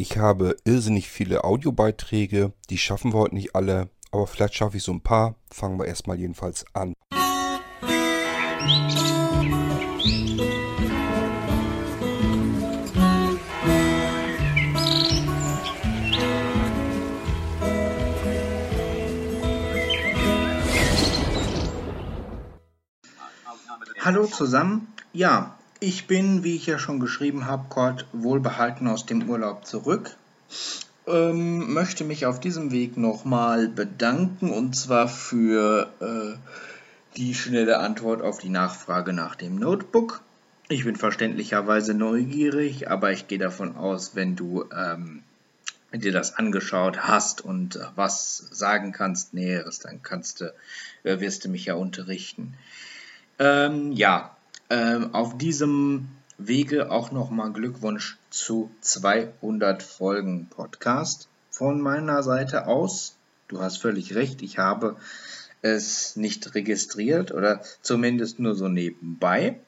Ich habe irrsinnig viele Audiobeiträge, die schaffen wir heute nicht alle, aber vielleicht schaffe ich so ein paar. Fangen wir erstmal jedenfalls an. Hallo zusammen. Ja, ich bin, wie ich ja schon geschrieben habe, Kurt wohlbehalten aus dem Urlaub zurück. Ähm, möchte mich auf diesem Weg nochmal bedanken und zwar für äh, die schnelle Antwort auf die Nachfrage nach dem Notebook. Ich bin verständlicherweise neugierig, aber ich gehe davon aus, wenn du ähm, dir das angeschaut hast und äh, was sagen kannst Näheres, dann kannst du, äh, wirst du mich ja unterrichten. Ähm, ja, ähm, auf diesem Wege auch nochmal Glückwunsch zu 200 Folgen Podcast von meiner Seite aus. Du hast völlig recht, ich habe es nicht registriert oder zumindest nur so nebenbei.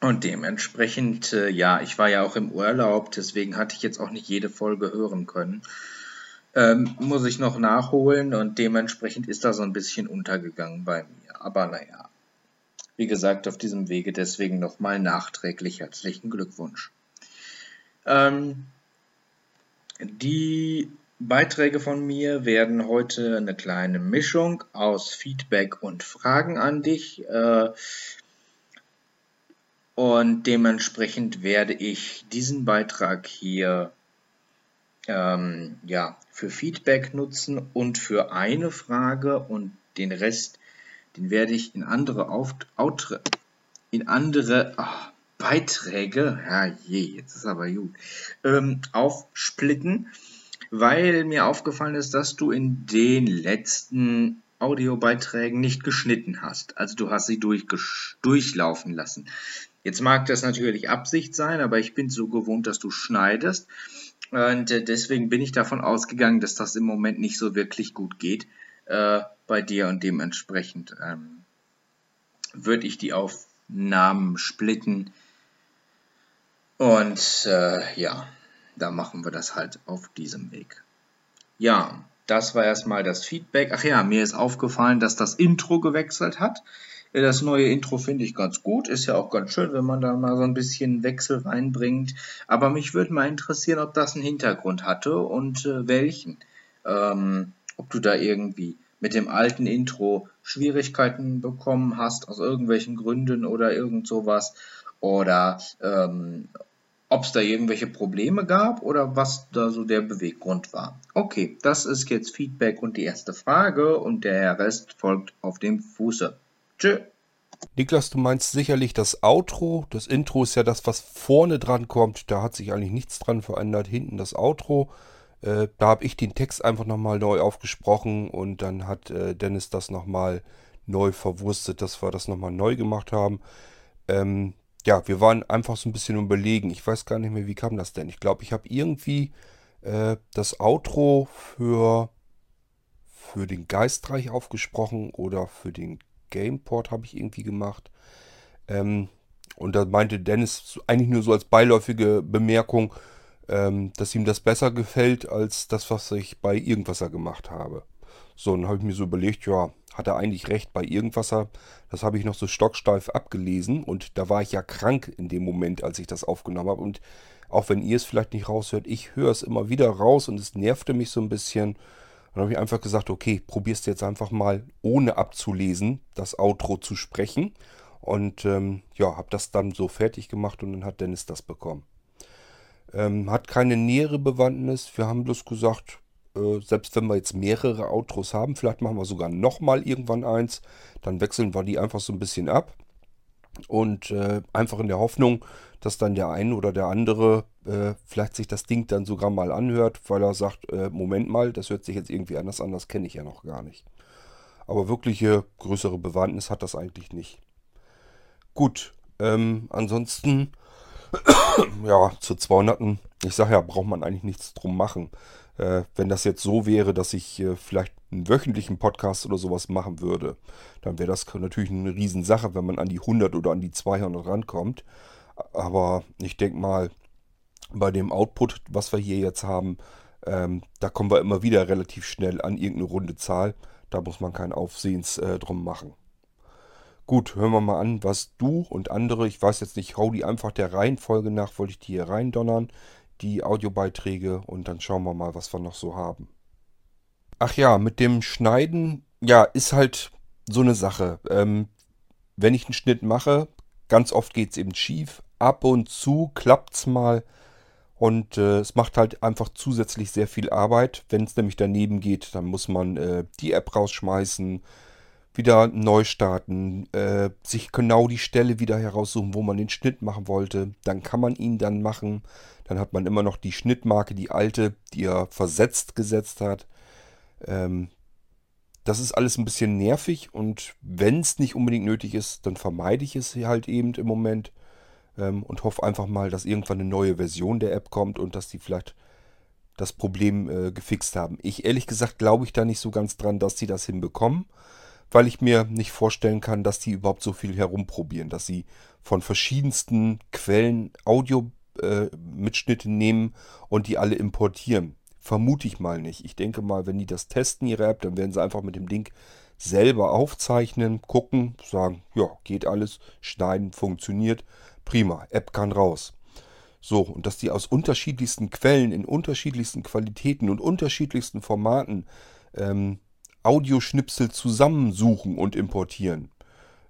Und dementsprechend, äh, ja, ich war ja auch im Urlaub, deswegen hatte ich jetzt auch nicht jede Folge hören können. Ähm, muss ich noch nachholen und dementsprechend ist das so ein bisschen untergegangen bei mir. Aber naja, wie gesagt, auf diesem Wege deswegen nochmal nachträglich herzlichen Glückwunsch. Ähm, die Beiträge von mir werden heute eine kleine Mischung aus Feedback und Fragen an dich. Äh, und dementsprechend werde ich diesen Beitrag hier ähm, ja, für Feedback nutzen und für eine Frage und den Rest den werde ich in andere Auf Outre in andere oh, Beiträge, ja je, jetzt ist aber gut, ähm, aufsplitten, weil mir aufgefallen ist, dass du in den letzten Audiobeiträgen nicht geschnitten hast. Also du hast sie durch, durchlaufen lassen. Jetzt mag das natürlich Absicht sein, aber ich bin so gewohnt, dass du schneidest. Und äh, deswegen bin ich davon ausgegangen, dass das im Moment nicht so wirklich gut geht äh, bei dir und dementsprechend ähm, würde ich die Aufnahmen splitten. Und äh, ja, da machen wir das halt auf diesem Weg. Ja, das war erstmal das Feedback. Ach ja, mir ist aufgefallen, dass das Intro gewechselt hat. Das neue Intro finde ich ganz gut. Ist ja auch ganz schön, wenn man da mal so ein bisschen Wechsel reinbringt. Aber mich würde mal interessieren, ob das einen Hintergrund hatte und äh, welchen. Ähm, ob du da irgendwie mit dem alten Intro Schwierigkeiten bekommen hast, aus irgendwelchen Gründen oder irgend sowas, oder ähm, ob es da irgendwelche Probleme gab oder was da so der Beweggrund war. Okay, das ist jetzt Feedback und die erste Frage und der Rest folgt auf dem Fuße. Tschö. Niklas, du meinst sicherlich das Outro. Das Intro ist ja das, was vorne dran kommt. Da hat sich eigentlich nichts dran verändert. Hinten das Outro. Äh, da habe ich den Text einfach nochmal neu aufgesprochen und dann hat äh, Dennis das nochmal neu verwurstet, dass wir das nochmal neu gemacht haben. Ähm, ja, wir waren einfach so ein bisschen überlegen. Ich weiß gar nicht mehr, wie kam das denn? Ich glaube, ich habe irgendwie äh, das Outro für, für den Geistreich aufgesprochen oder für den Gameport habe ich irgendwie gemacht. Ähm, und da meinte Dennis eigentlich nur so als beiläufige Bemerkung, ähm, dass ihm das besser gefällt als das, was ich bei Irgendwasser gemacht habe. So, dann habe ich mir so überlegt, ja, hat er eigentlich recht bei Irgendwasser. Das habe ich noch so stocksteif abgelesen und da war ich ja krank in dem Moment, als ich das aufgenommen habe. Und auch wenn ihr es vielleicht nicht raushört, ich höre es immer wieder raus und es nervte mich so ein bisschen. Dann habe ich einfach gesagt, okay, probierst jetzt einfach mal ohne abzulesen, das Outro zu sprechen. Und ähm, ja, habe das dann so fertig gemacht und dann hat Dennis das bekommen. Ähm, hat keine nähere Bewandtnis. Wir haben bloß gesagt, äh, selbst wenn wir jetzt mehrere Outros haben, vielleicht machen wir sogar nochmal irgendwann eins, dann wechseln wir die einfach so ein bisschen ab. Und äh, einfach in der Hoffnung, dass dann der eine oder der andere äh, vielleicht sich das Ding dann sogar mal anhört, weil er sagt, äh, Moment mal, das hört sich jetzt irgendwie anders an, das kenne ich ja noch gar nicht. Aber wirkliche größere Bewandtnis hat das eigentlich nicht. Gut, ähm, ansonsten ja, zu 200. Ich sage ja, braucht man eigentlich nichts drum machen. Äh, wenn das jetzt so wäre, dass ich äh, vielleicht einen wöchentlichen Podcast oder sowas machen würde, dann wäre das natürlich eine Riesensache, wenn man an die 100 oder an die 200 rankommt. Aber ich denke mal, bei dem Output, was wir hier jetzt haben, ähm, da kommen wir immer wieder relativ schnell an irgendeine runde Zahl. Da muss man kein Aufsehens äh, drum machen. Gut, hören wir mal an, was du und andere, ich weiß jetzt nicht, hau die einfach der Reihenfolge nach, wollte ich die hier reindonnern, die Audiobeiträge und dann schauen wir mal, was wir noch so haben. Ach ja, mit dem Schneiden, ja, ist halt so eine Sache. Ähm, wenn ich einen Schnitt mache, ganz oft geht es eben schief. Ab und zu klappt es mal. Und äh, es macht halt einfach zusätzlich sehr viel Arbeit. Wenn es nämlich daneben geht, dann muss man äh, die App rausschmeißen, wieder neu starten, äh, sich genau die Stelle wieder heraussuchen, wo man den Schnitt machen wollte. Dann kann man ihn dann machen. Dann hat man immer noch die Schnittmarke, die alte, die er versetzt gesetzt hat. Ähm, das ist alles ein bisschen nervig und wenn es nicht unbedingt nötig ist, dann vermeide ich es halt eben im Moment ähm, und hoffe einfach mal, dass irgendwann eine neue Version der App kommt und dass die vielleicht das Problem äh, gefixt haben. Ich ehrlich gesagt glaube ich da nicht so ganz dran, dass sie das hinbekommen, weil ich mir nicht vorstellen kann, dass die überhaupt so viel herumprobieren, dass sie von verschiedensten Quellen Audio-Mitschnitte äh, nehmen und die alle importieren. Vermute ich mal nicht. Ich denke mal, wenn die das testen, ihre App, dann werden sie einfach mit dem Ding selber aufzeichnen, gucken, sagen, ja, geht alles, schneiden, funktioniert, prima, App kann raus. So, und dass die aus unterschiedlichsten Quellen, in unterschiedlichsten Qualitäten und unterschiedlichsten Formaten ähm, Audioschnipsel zusammensuchen und importieren.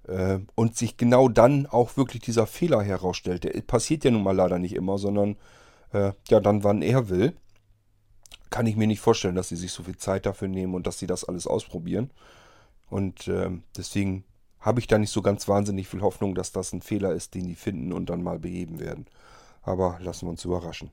Äh, und sich genau dann auch wirklich dieser Fehler herausstellt. Der passiert ja nun mal leider nicht immer, sondern äh, ja, dann wann er will kann ich mir nicht vorstellen, dass sie sich so viel Zeit dafür nehmen und dass sie das alles ausprobieren. Und äh, deswegen habe ich da nicht so ganz wahnsinnig viel Hoffnung, dass das ein Fehler ist, den die finden und dann mal beheben werden. Aber lassen wir uns überraschen.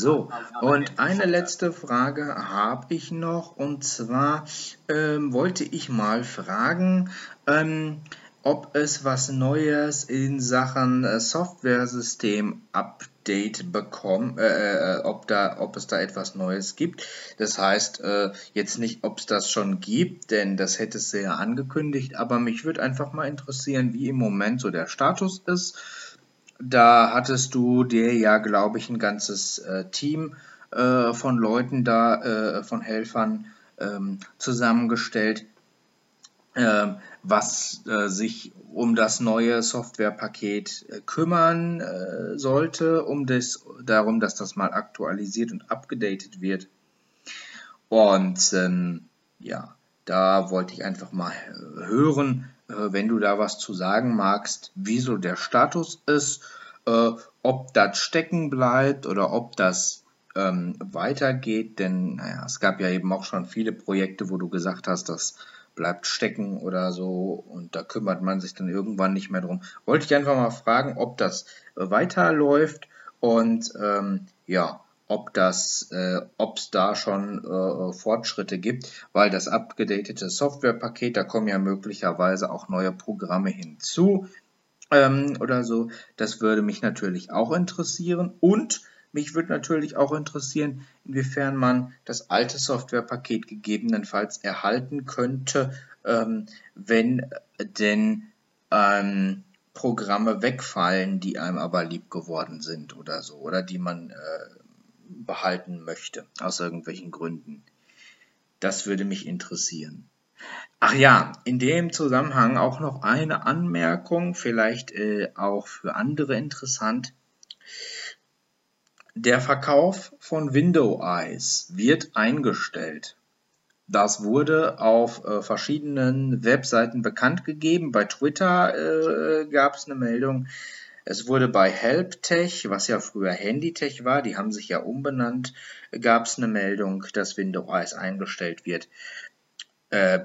So, und eine letzte Frage habe ich noch, und zwar ähm, wollte ich mal fragen, ähm, ob es was Neues in Sachen äh, Software-System-Update bekommt, äh, äh, ob, ob es da etwas Neues gibt. Das heißt, äh, jetzt nicht, ob es das schon gibt, denn das hätte es ja angekündigt, aber mich würde einfach mal interessieren, wie im Moment so der Status ist. Da hattest du dir ja, glaube ich, ein ganzes äh, Team äh, von Leuten da, von Helfern ähm, zusammengestellt ähm, was äh, sich um das neue Softwarepaket äh, kümmern äh, sollte, um das, darum, dass das mal aktualisiert und abgedatet wird. Und ähm, ja, da wollte ich einfach mal hören, äh, wenn du da was zu sagen magst, wieso der Status ist, äh, ob das stecken bleibt oder ob das ähm, weitergeht, denn naja, es gab ja eben auch schon viele Projekte, wo du gesagt hast, dass bleibt stecken oder so und da kümmert man sich dann irgendwann nicht mehr drum. Wollte ich einfach mal fragen, ob das weiterläuft und ähm, ja, ob das, äh, es da schon äh, Fortschritte gibt, weil das abgedatete Softwarepaket, da kommen ja möglicherweise auch neue Programme hinzu ähm, oder so. Das würde mich natürlich auch interessieren und mich würde natürlich auch interessieren, inwiefern man das alte Softwarepaket gegebenenfalls erhalten könnte, ähm, wenn denn ähm, Programme wegfallen, die einem aber lieb geworden sind oder so, oder die man äh, behalten möchte, aus irgendwelchen Gründen. Das würde mich interessieren. Ach ja, in dem Zusammenhang auch noch eine Anmerkung, vielleicht äh, auch für andere interessant. Der Verkauf von Window Eyes wird eingestellt. Das wurde auf äh, verschiedenen Webseiten bekannt gegeben. Bei Twitter äh, gab es eine Meldung. Es wurde bei HelpTech, was ja früher HandyTech war, die haben sich ja umbenannt, gab es eine Meldung, dass Window Eyes eingestellt wird äh,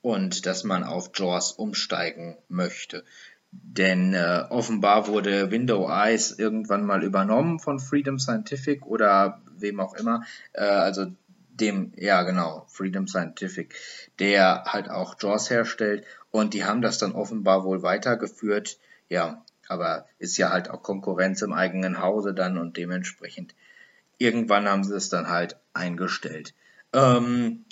und dass man auf JAWS umsteigen möchte. Denn äh, offenbar wurde Window Eyes irgendwann mal übernommen von Freedom Scientific oder wem auch immer. Äh, also dem, ja genau, Freedom Scientific, der halt auch JAWS herstellt. Und die haben das dann offenbar wohl weitergeführt. Ja, aber ist ja halt auch Konkurrenz im eigenen Hause dann und dementsprechend irgendwann haben sie es dann halt eingestellt. Ähm,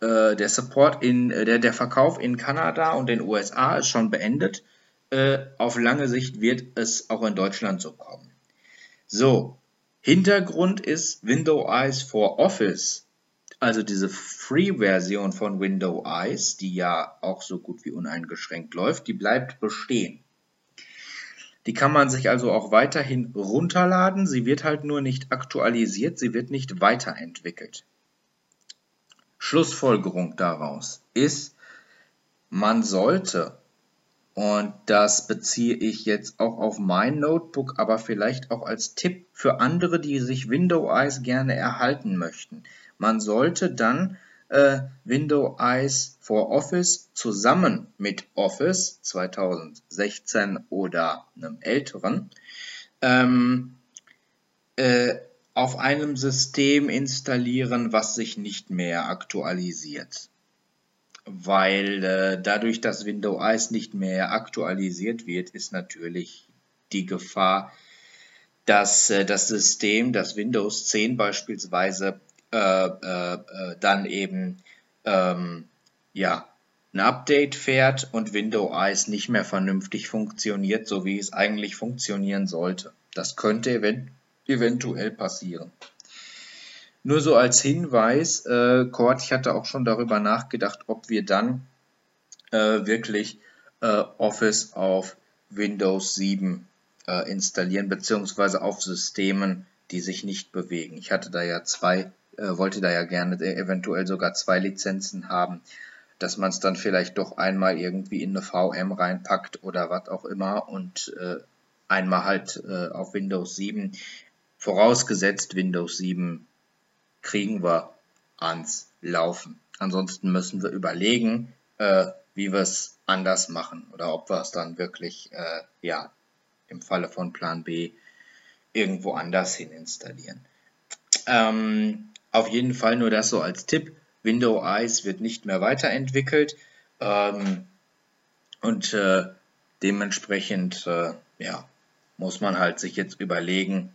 äh, der Support in, äh, der, der Verkauf in Kanada und den USA ist schon beendet. Äh, auf lange Sicht wird es auch in Deutschland so kommen. So, Hintergrund ist Windows Eyes for Office, also diese Free-Version von Windows Eyes, die ja auch so gut wie uneingeschränkt läuft, die bleibt bestehen. Die kann man sich also auch weiterhin runterladen. Sie wird halt nur nicht aktualisiert, sie wird nicht weiterentwickelt. Schlussfolgerung daraus ist, man sollte, und das beziehe ich jetzt auch auf mein Notebook, aber vielleicht auch als Tipp für andere, die sich Windows Eyes gerne erhalten möchten. Man sollte dann äh, Windows for Office zusammen mit Office 2016 oder einem älteren ähm, äh, auf einem System installieren, was sich nicht mehr aktualisiert. Weil äh, dadurch, dass Windows Eyes nicht mehr aktualisiert wird, ist natürlich die Gefahr, dass äh, das System, das Windows 10 beispielsweise, dann eben ähm, ja, ein Update fährt und Windows Eyes nicht mehr vernünftig funktioniert, so wie es eigentlich funktionieren sollte. Das könnte event eventuell passieren. Nur so als Hinweis, äh, Cord, ich hatte auch schon darüber nachgedacht, ob wir dann äh, wirklich äh, Office auf Windows 7 äh, installieren, beziehungsweise auf Systemen, die sich nicht bewegen. Ich hatte da ja zwei äh, wollte da ja gerne eventuell sogar zwei Lizenzen haben, dass man es dann vielleicht doch einmal irgendwie in eine VM reinpackt oder was auch immer und äh, einmal halt äh, auf Windows 7. Vorausgesetzt Windows 7 kriegen wir ans Laufen. Ansonsten müssen wir überlegen, äh, wie wir es anders machen oder ob wir es dann wirklich, äh, ja, im Falle von Plan B irgendwo anders hin installieren. Ähm, auf jeden Fall nur das so als Tipp. Windows Eyes wird nicht mehr weiterentwickelt ähm, und äh, dementsprechend äh, ja, muss man halt sich jetzt überlegen,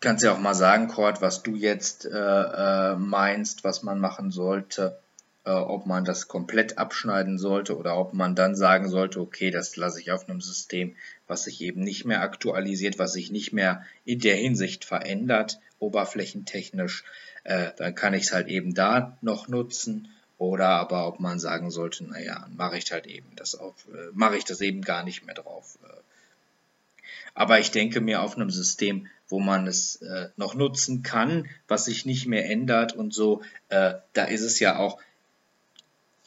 kannst ja auch mal sagen, Cord, was du jetzt äh, äh, meinst, was man machen sollte, äh, ob man das komplett abschneiden sollte oder ob man dann sagen sollte, okay, das lasse ich auf einem System, was sich eben nicht mehr aktualisiert, was sich nicht mehr in der Hinsicht verändert oberflächentechnisch, äh, dann kann ich es halt eben da noch nutzen. Oder aber ob man sagen sollte, naja, mache ich halt eben das auf, äh, mache ich das eben gar nicht mehr drauf. Äh. Aber ich denke mir auf einem System, wo man es äh, noch nutzen kann, was sich nicht mehr ändert und so, äh, da ist es ja auch,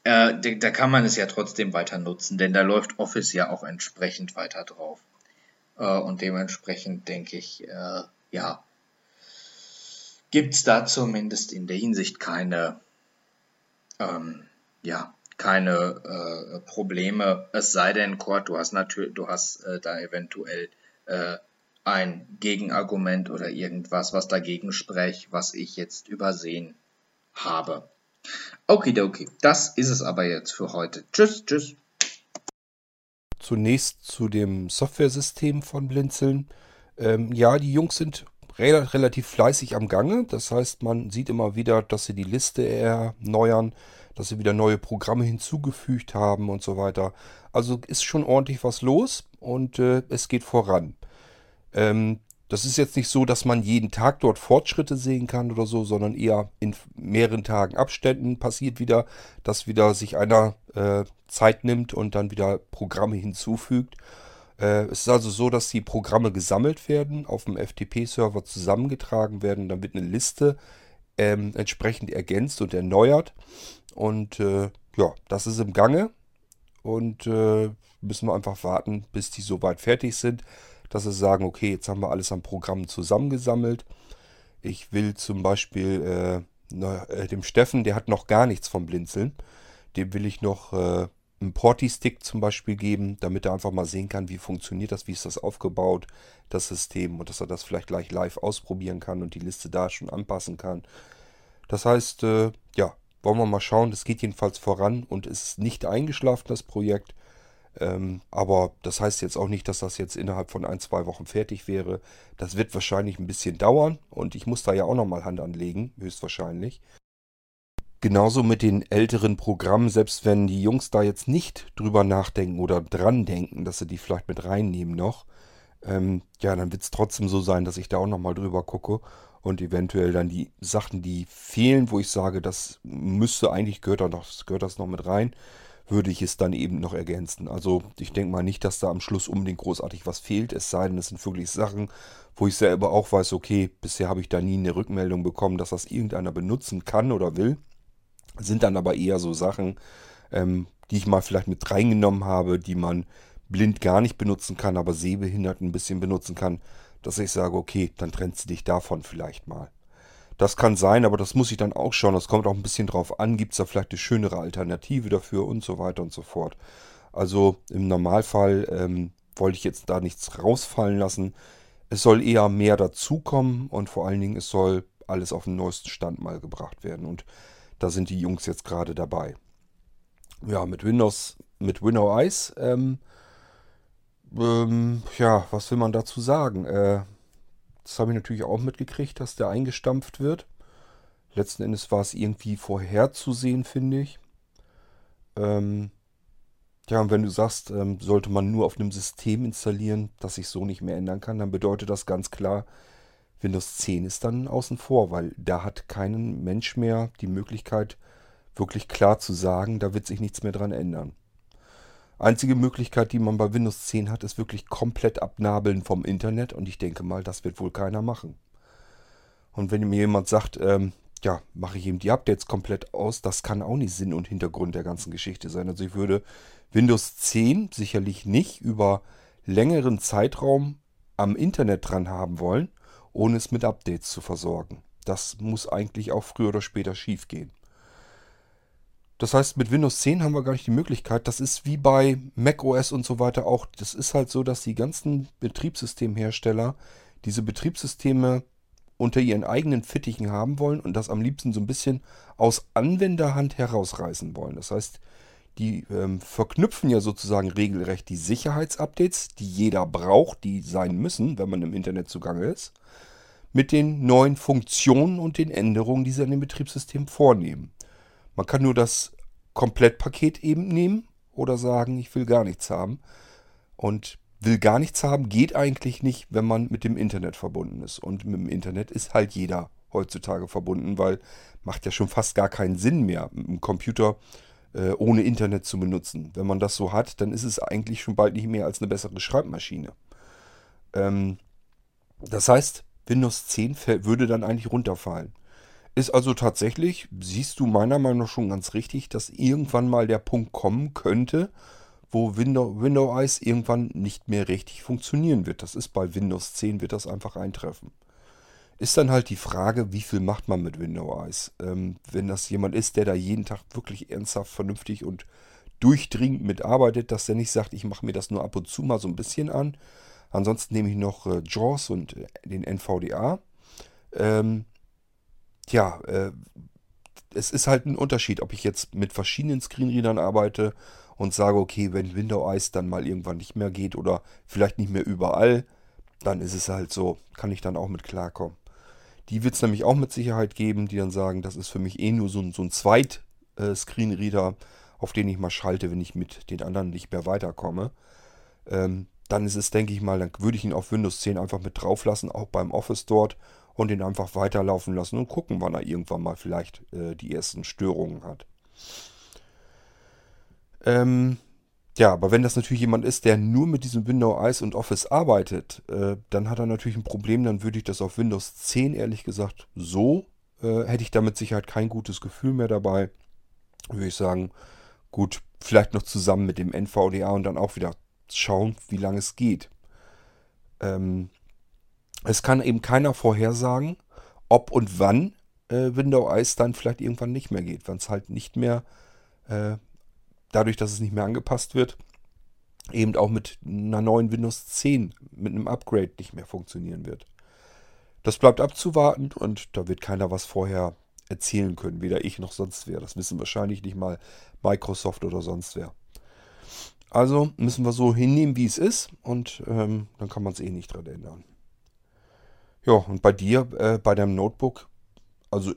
äh, da kann man es ja trotzdem weiter nutzen, denn da läuft Office ja auch entsprechend weiter drauf. Äh, und dementsprechend denke ich, äh, ja, gibt es da zumindest in der Hinsicht keine, ähm, ja, keine äh, Probleme. Es sei denn, Kurt, du hast natürlich, du hast äh, da eventuell äh, ein Gegenargument oder irgendwas, was dagegen spricht, was ich jetzt übersehen habe. Okidoki, das ist es aber jetzt für heute. Tschüss, tschüss. Zunächst zu dem Softwaresystem von Blinzeln. Ähm, ja, die Jungs sind relativ fleißig am Gange. Das heißt, man sieht immer wieder, dass sie die Liste erneuern, dass sie wieder neue Programme hinzugefügt haben und so weiter. Also ist schon ordentlich was los und äh, es geht voran. Ähm, das ist jetzt nicht so, dass man jeden Tag dort Fortschritte sehen kann oder so, sondern eher in mehreren Tagen Abständen passiert wieder, dass wieder sich einer äh, Zeit nimmt und dann wieder Programme hinzufügt. Äh, es ist also so, dass die Programme gesammelt werden, auf dem FTP-Server zusammengetragen werden. Dann wird eine Liste ähm, entsprechend ergänzt und erneuert. Und äh, ja, das ist im Gange. Und äh, müssen wir einfach warten, bis die soweit fertig sind, dass sie sagen, okay, jetzt haben wir alles an Programmen zusammengesammelt. Ich will zum Beispiel äh, na, äh, dem Steffen, der hat noch gar nichts vom Blinzeln. Dem will ich noch äh, einen Porti-Stick zum Beispiel geben, damit er einfach mal sehen kann, wie funktioniert das, wie ist das aufgebaut, das System und dass er das vielleicht gleich live ausprobieren kann und die Liste da schon anpassen kann. Das heißt, äh, ja, wollen wir mal schauen, das geht jedenfalls voran und ist nicht eingeschlafen, das Projekt. Ähm, aber das heißt jetzt auch nicht, dass das jetzt innerhalb von ein, zwei Wochen fertig wäre. Das wird wahrscheinlich ein bisschen dauern und ich muss da ja auch nochmal Hand anlegen, höchstwahrscheinlich. Genauso mit den älteren Programmen, selbst wenn die Jungs da jetzt nicht drüber nachdenken oder dran denken, dass sie die vielleicht mit reinnehmen noch, ähm, ja, dann wird es trotzdem so sein, dass ich da auch nochmal drüber gucke und eventuell dann die Sachen, die fehlen, wo ich sage, das müsste eigentlich, gehört, da noch, gehört das noch mit rein, würde ich es dann eben noch ergänzen. Also ich denke mal nicht, dass da am Schluss unbedingt großartig was fehlt, es sei denn, es sind wirklich Sachen, wo ich selber auch weiß, okay, bisher habe ich da nie eine Rückmeldung bekommen, dass das irgendeiner benutzen kann oder will. Sind dann aber eher so Sachen, ähm, die ich mal vielleicht mit reingenommen habe, die man blind gar nicht benutzen kann, aber sehbehindert ein bisschen benutzen kann, dass ich sage, okay, dann trennst du dich davon vielleicht mal. Das kann sein, aber das muss ich dann auch schauen. Das kommt auch ein bisschen drauf an. Gibt es da vielleicht eine schönere Alternative dafür und so weiter und so fort. Also im Normalfall ähm, wollte ich jetzt da nichts rausfallen lassen. Es soll eher mehr dazukommen und vor allen Dingen, es soll alles auf den neuesten Stand mal gebracht werden. Und da sind die Jungs jetzt gerade dabei. Ja, mit Windows, mit Windows Eyes, ähm, ähm, ja, was will man dazu sagen? Äh, das habe ich natürlich auch mitgekriegt, dass der eingestampft wird. Letzten Endes war es irgendwie vorherzusehen, finde ich. Ähm, ja, und wenn du sagst, ähm, sollte man nur auf einem System installieren, das sich so nicht mehr ändern kann, dann bedeutet das ganz klar, Windows 10 ist dann außen vor, weil da hat kein Mensch mehr die Möglichkeit, wirklich klar zu sagen, da wird sich nichts mehr dran ändern. Einzige Möglichkeit, die man bei Windows 10 hat, ist wirklich komplett abnabeln vom Internet und ich denke mal, das wird wohl keiner machen. Und wenn mir jemand sagt, ähm, ja, mache ich eben die Updates komplett aus, das kann auch nicht Sinn und Hintergrund der ganzen Geschichte sein. Also ich würde Windows 10 sicherlich nicht über längeren Zeitraum am Internet dran haben wollen ohne es mit Updates zu versorgen. Das muss eigentlich auch früher oder später schief gehen. Das heißt, mit Windows 10 haben wir gar nicht die Möglichkeit. Das ist wie bei macOS und so weiter auch. Das ist halt so, dass die ganzen Betriebssystemhersteller diese Betriebssysteme unter ihren eigenen Fittichen haben wollen und das am liebsten so ein bisschen aus Anwenderhand herausreißen wollen. Das heißt, die ähm, verknüpfen ja sozusagen regelrecht die Sicherheitsupdates, die jeder braucht, die sein müssen, wenn man im Internet zugange ist, mit den neuen Funktionen und den Änderungen, die sie an dem Betriebssystem vornehmen. Man kann nur das Komplettpaket eben nehmen oder sagen, ich will gar nichts haben. Und will gar nichts haben geht eigentlich nicht, wenn man mit dem Internet verbunden ist. Und mit dem Internet ist halt jeder heutzutage verbunden, weil macht ja schon fast gar keinen Sinn mehr, dem Computer äh, ohne Internet zu benutzen. Wenn man das so hat, dann ist es eigentlich schon bald nicht mehr als eine bessere Schreibmaschine. Ähm, das heißt, Windows 10 würde dann eigentlich runterfallen. Ist also tatsächlich, siehst du meiner Meinung nach schon ganz richtig, dass irgendwann mal der Punkt kommen könnte, wo Windows, Windows irgendwann nicht mehr richtig funktionieren wird. Das ist bei Windows 10 wird das einfach eintreffen. Ist dann halt die Frage, wie viel macht man mit Windows? Ähm, wenn das jemand ist, der da jeden Tag wirklich ernsthaft, vernünftig und durchdringend mitarbeitet, dass der nicht sagt, ich mache mir das nur ab und zu mal so ein bisschen an, Ansonsten nehme ich noch äh, JAWS und äh, den NVDA. Ähm, ja, äh, es ist halt ein Unterschied, ob ich jetzt mit verschiedenen Screenreadern arbeite und sage, okay, wenn Windows Eyes dann mal irgendwann nicht mehr geht oder vielleicht nicht mehr überall, dann ist es halt so, kann ich dann auch mit klarkommen. Die wird es nämlich auch mit Sicherheit geben, die dann sagen, das ist für mich eh nur so ein, so ein Zweit-Screenreader, äh, auf den ich mal schalte, wenn ich mit den anderen nicht mehr weiterkomme. Ähm, dann ist es, denke ich mal, dann würde ich ihn auf Windows 10 einfach mit drauf lassen, auch beim Office dort und ihn einfach weiterlaufen lassen und gucken, wann er irgendwann mal vielleicht äh, die ersten Störungen hat. Ähm, ja, aber wenn das natürlich jemand ist, der nur mit diesem Windows Eyes und Office arbeitet, äh, dann hat er natürlich ein Problem, dann würde ich das auf Windows 10 ehrlich gesagt so, äh, hätte ich damit Sicherheit kein gutes Gefühl mehr dabei. Würde ich sagen, gut, vielleicht noch zusammen mit dem NVDA und dann auch wieder schauen, wie lange es geht. Ähm, es kann eben keiner vorhersagen, ob und wann äh, Windows Eyes dann vielleicht irgendwann nicht mehr geht, wenn es halt nicht mehr, äh, dadurch, dass es nicht mehr angepasst wird, eben auch mit einer neuen Windows 10, mit einem Upgrade nicht mehr funktionieren wird. Das bleibt abzuwarten und da wird keiner was vorher erzählen können, weder ich noch sonst wer. Das wissen wahrscheinlich nicht mal Microsoft oder sonst wer. Also müssen wir so hinnehmen, wie es ist und ähm, dann kann man es eh nicht dran ändern. Ja, und bei dir, äh, bei deinem Notebook, also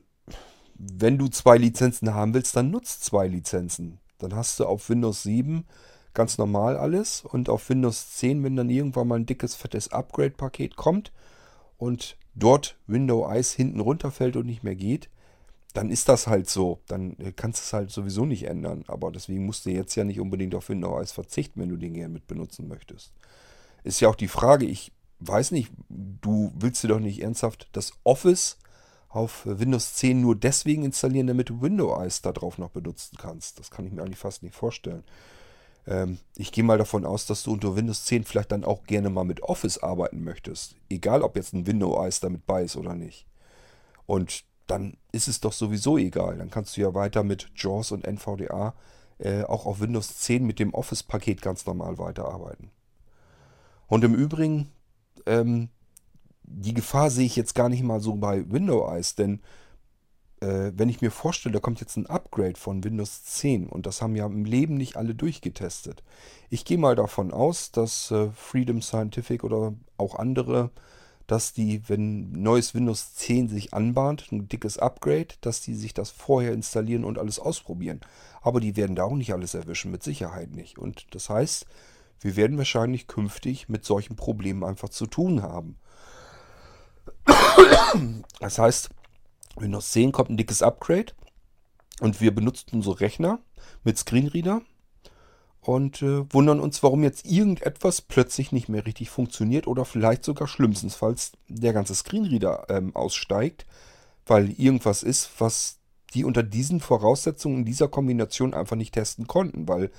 wenn du zwei Lizenzen haben willst, dann nutzt zwei Lizenzen. Dann hast du auf Windows 7 ganz normal alles und auf Windows 10, wenn dann irgendwann mal ein dickes, fettes Upgrade-Paket kommt und dort Window Eyes hinten runterfällt und nicht mehr geht, dann ist das halt so. Dann äh, kannst du es halt sowieso nicht ändern. Aber deswegen musst du jetzt ja nicht unbedingt auf Window Eyes verzichten, wenn du den gerne mit benutzen möchtest. Ist ja auch die Frage, ich weiß nicht, du willst dir doch nicht ernsthaft das Office auf Windows 10 nur deswegen installieren, damit du Window Eyes da drauf noch benutzen kannst. Das kann ich mir eigentlich fast nicht vorstellen. Ähm, ich gehe mal davon aus, dass du unter Windows 10 vielleicht dann auch gerne mal mit Office arbeiten möchtest. Egal, ob jetzt ein Window Eyes damit bei ist oder nicht. Und dann ist es doch sowieso egal. Dann kannst du ja weiter mit JAWS und NVDA äh, auch auf Windows 10 mit dem Office-Paket ganz normal weiterarbeiten. Und im Übrigen, ähm, die Gefahr sehe ich jetzt gar nicht mal so bei Window Eyes, denn äh, wenn ich mir vorstelle, da kommt jetzt ein Upgrade von Windows 10 und das haben ja im Leben nicht alle durchgetestet. Ich gehe mal davon aus, dass äh, Freedom Scientific oder auch andere, dass die, wenn neues Windows 10 sich anbahnt, ein dickes Upgrade, dass die sich das vorher installieren und alles ausprobieren. Aber die werden da auch nicht alles erwischen, mit Sicherheit nicht. Und das heißt, wir werden wahrscheinlich künftig mit solchen Problemen einfach zu tun haben. Das heißt, Windows 10 kommt ein dickes Upgrade und wir benutzen unsere Rechner mit Screenreader und äh, wundern uns, warum jetzt irgendetwas plötzlich nicht mehr richtig funktioniert oder vielleicht sogar schlimmstenfalls der ganze Screenreader ähm, aussteigt, weil irgendwas ist, was die unter diesen Voraussetzungen in dieser Kombination einfach nicht testen konnten, weil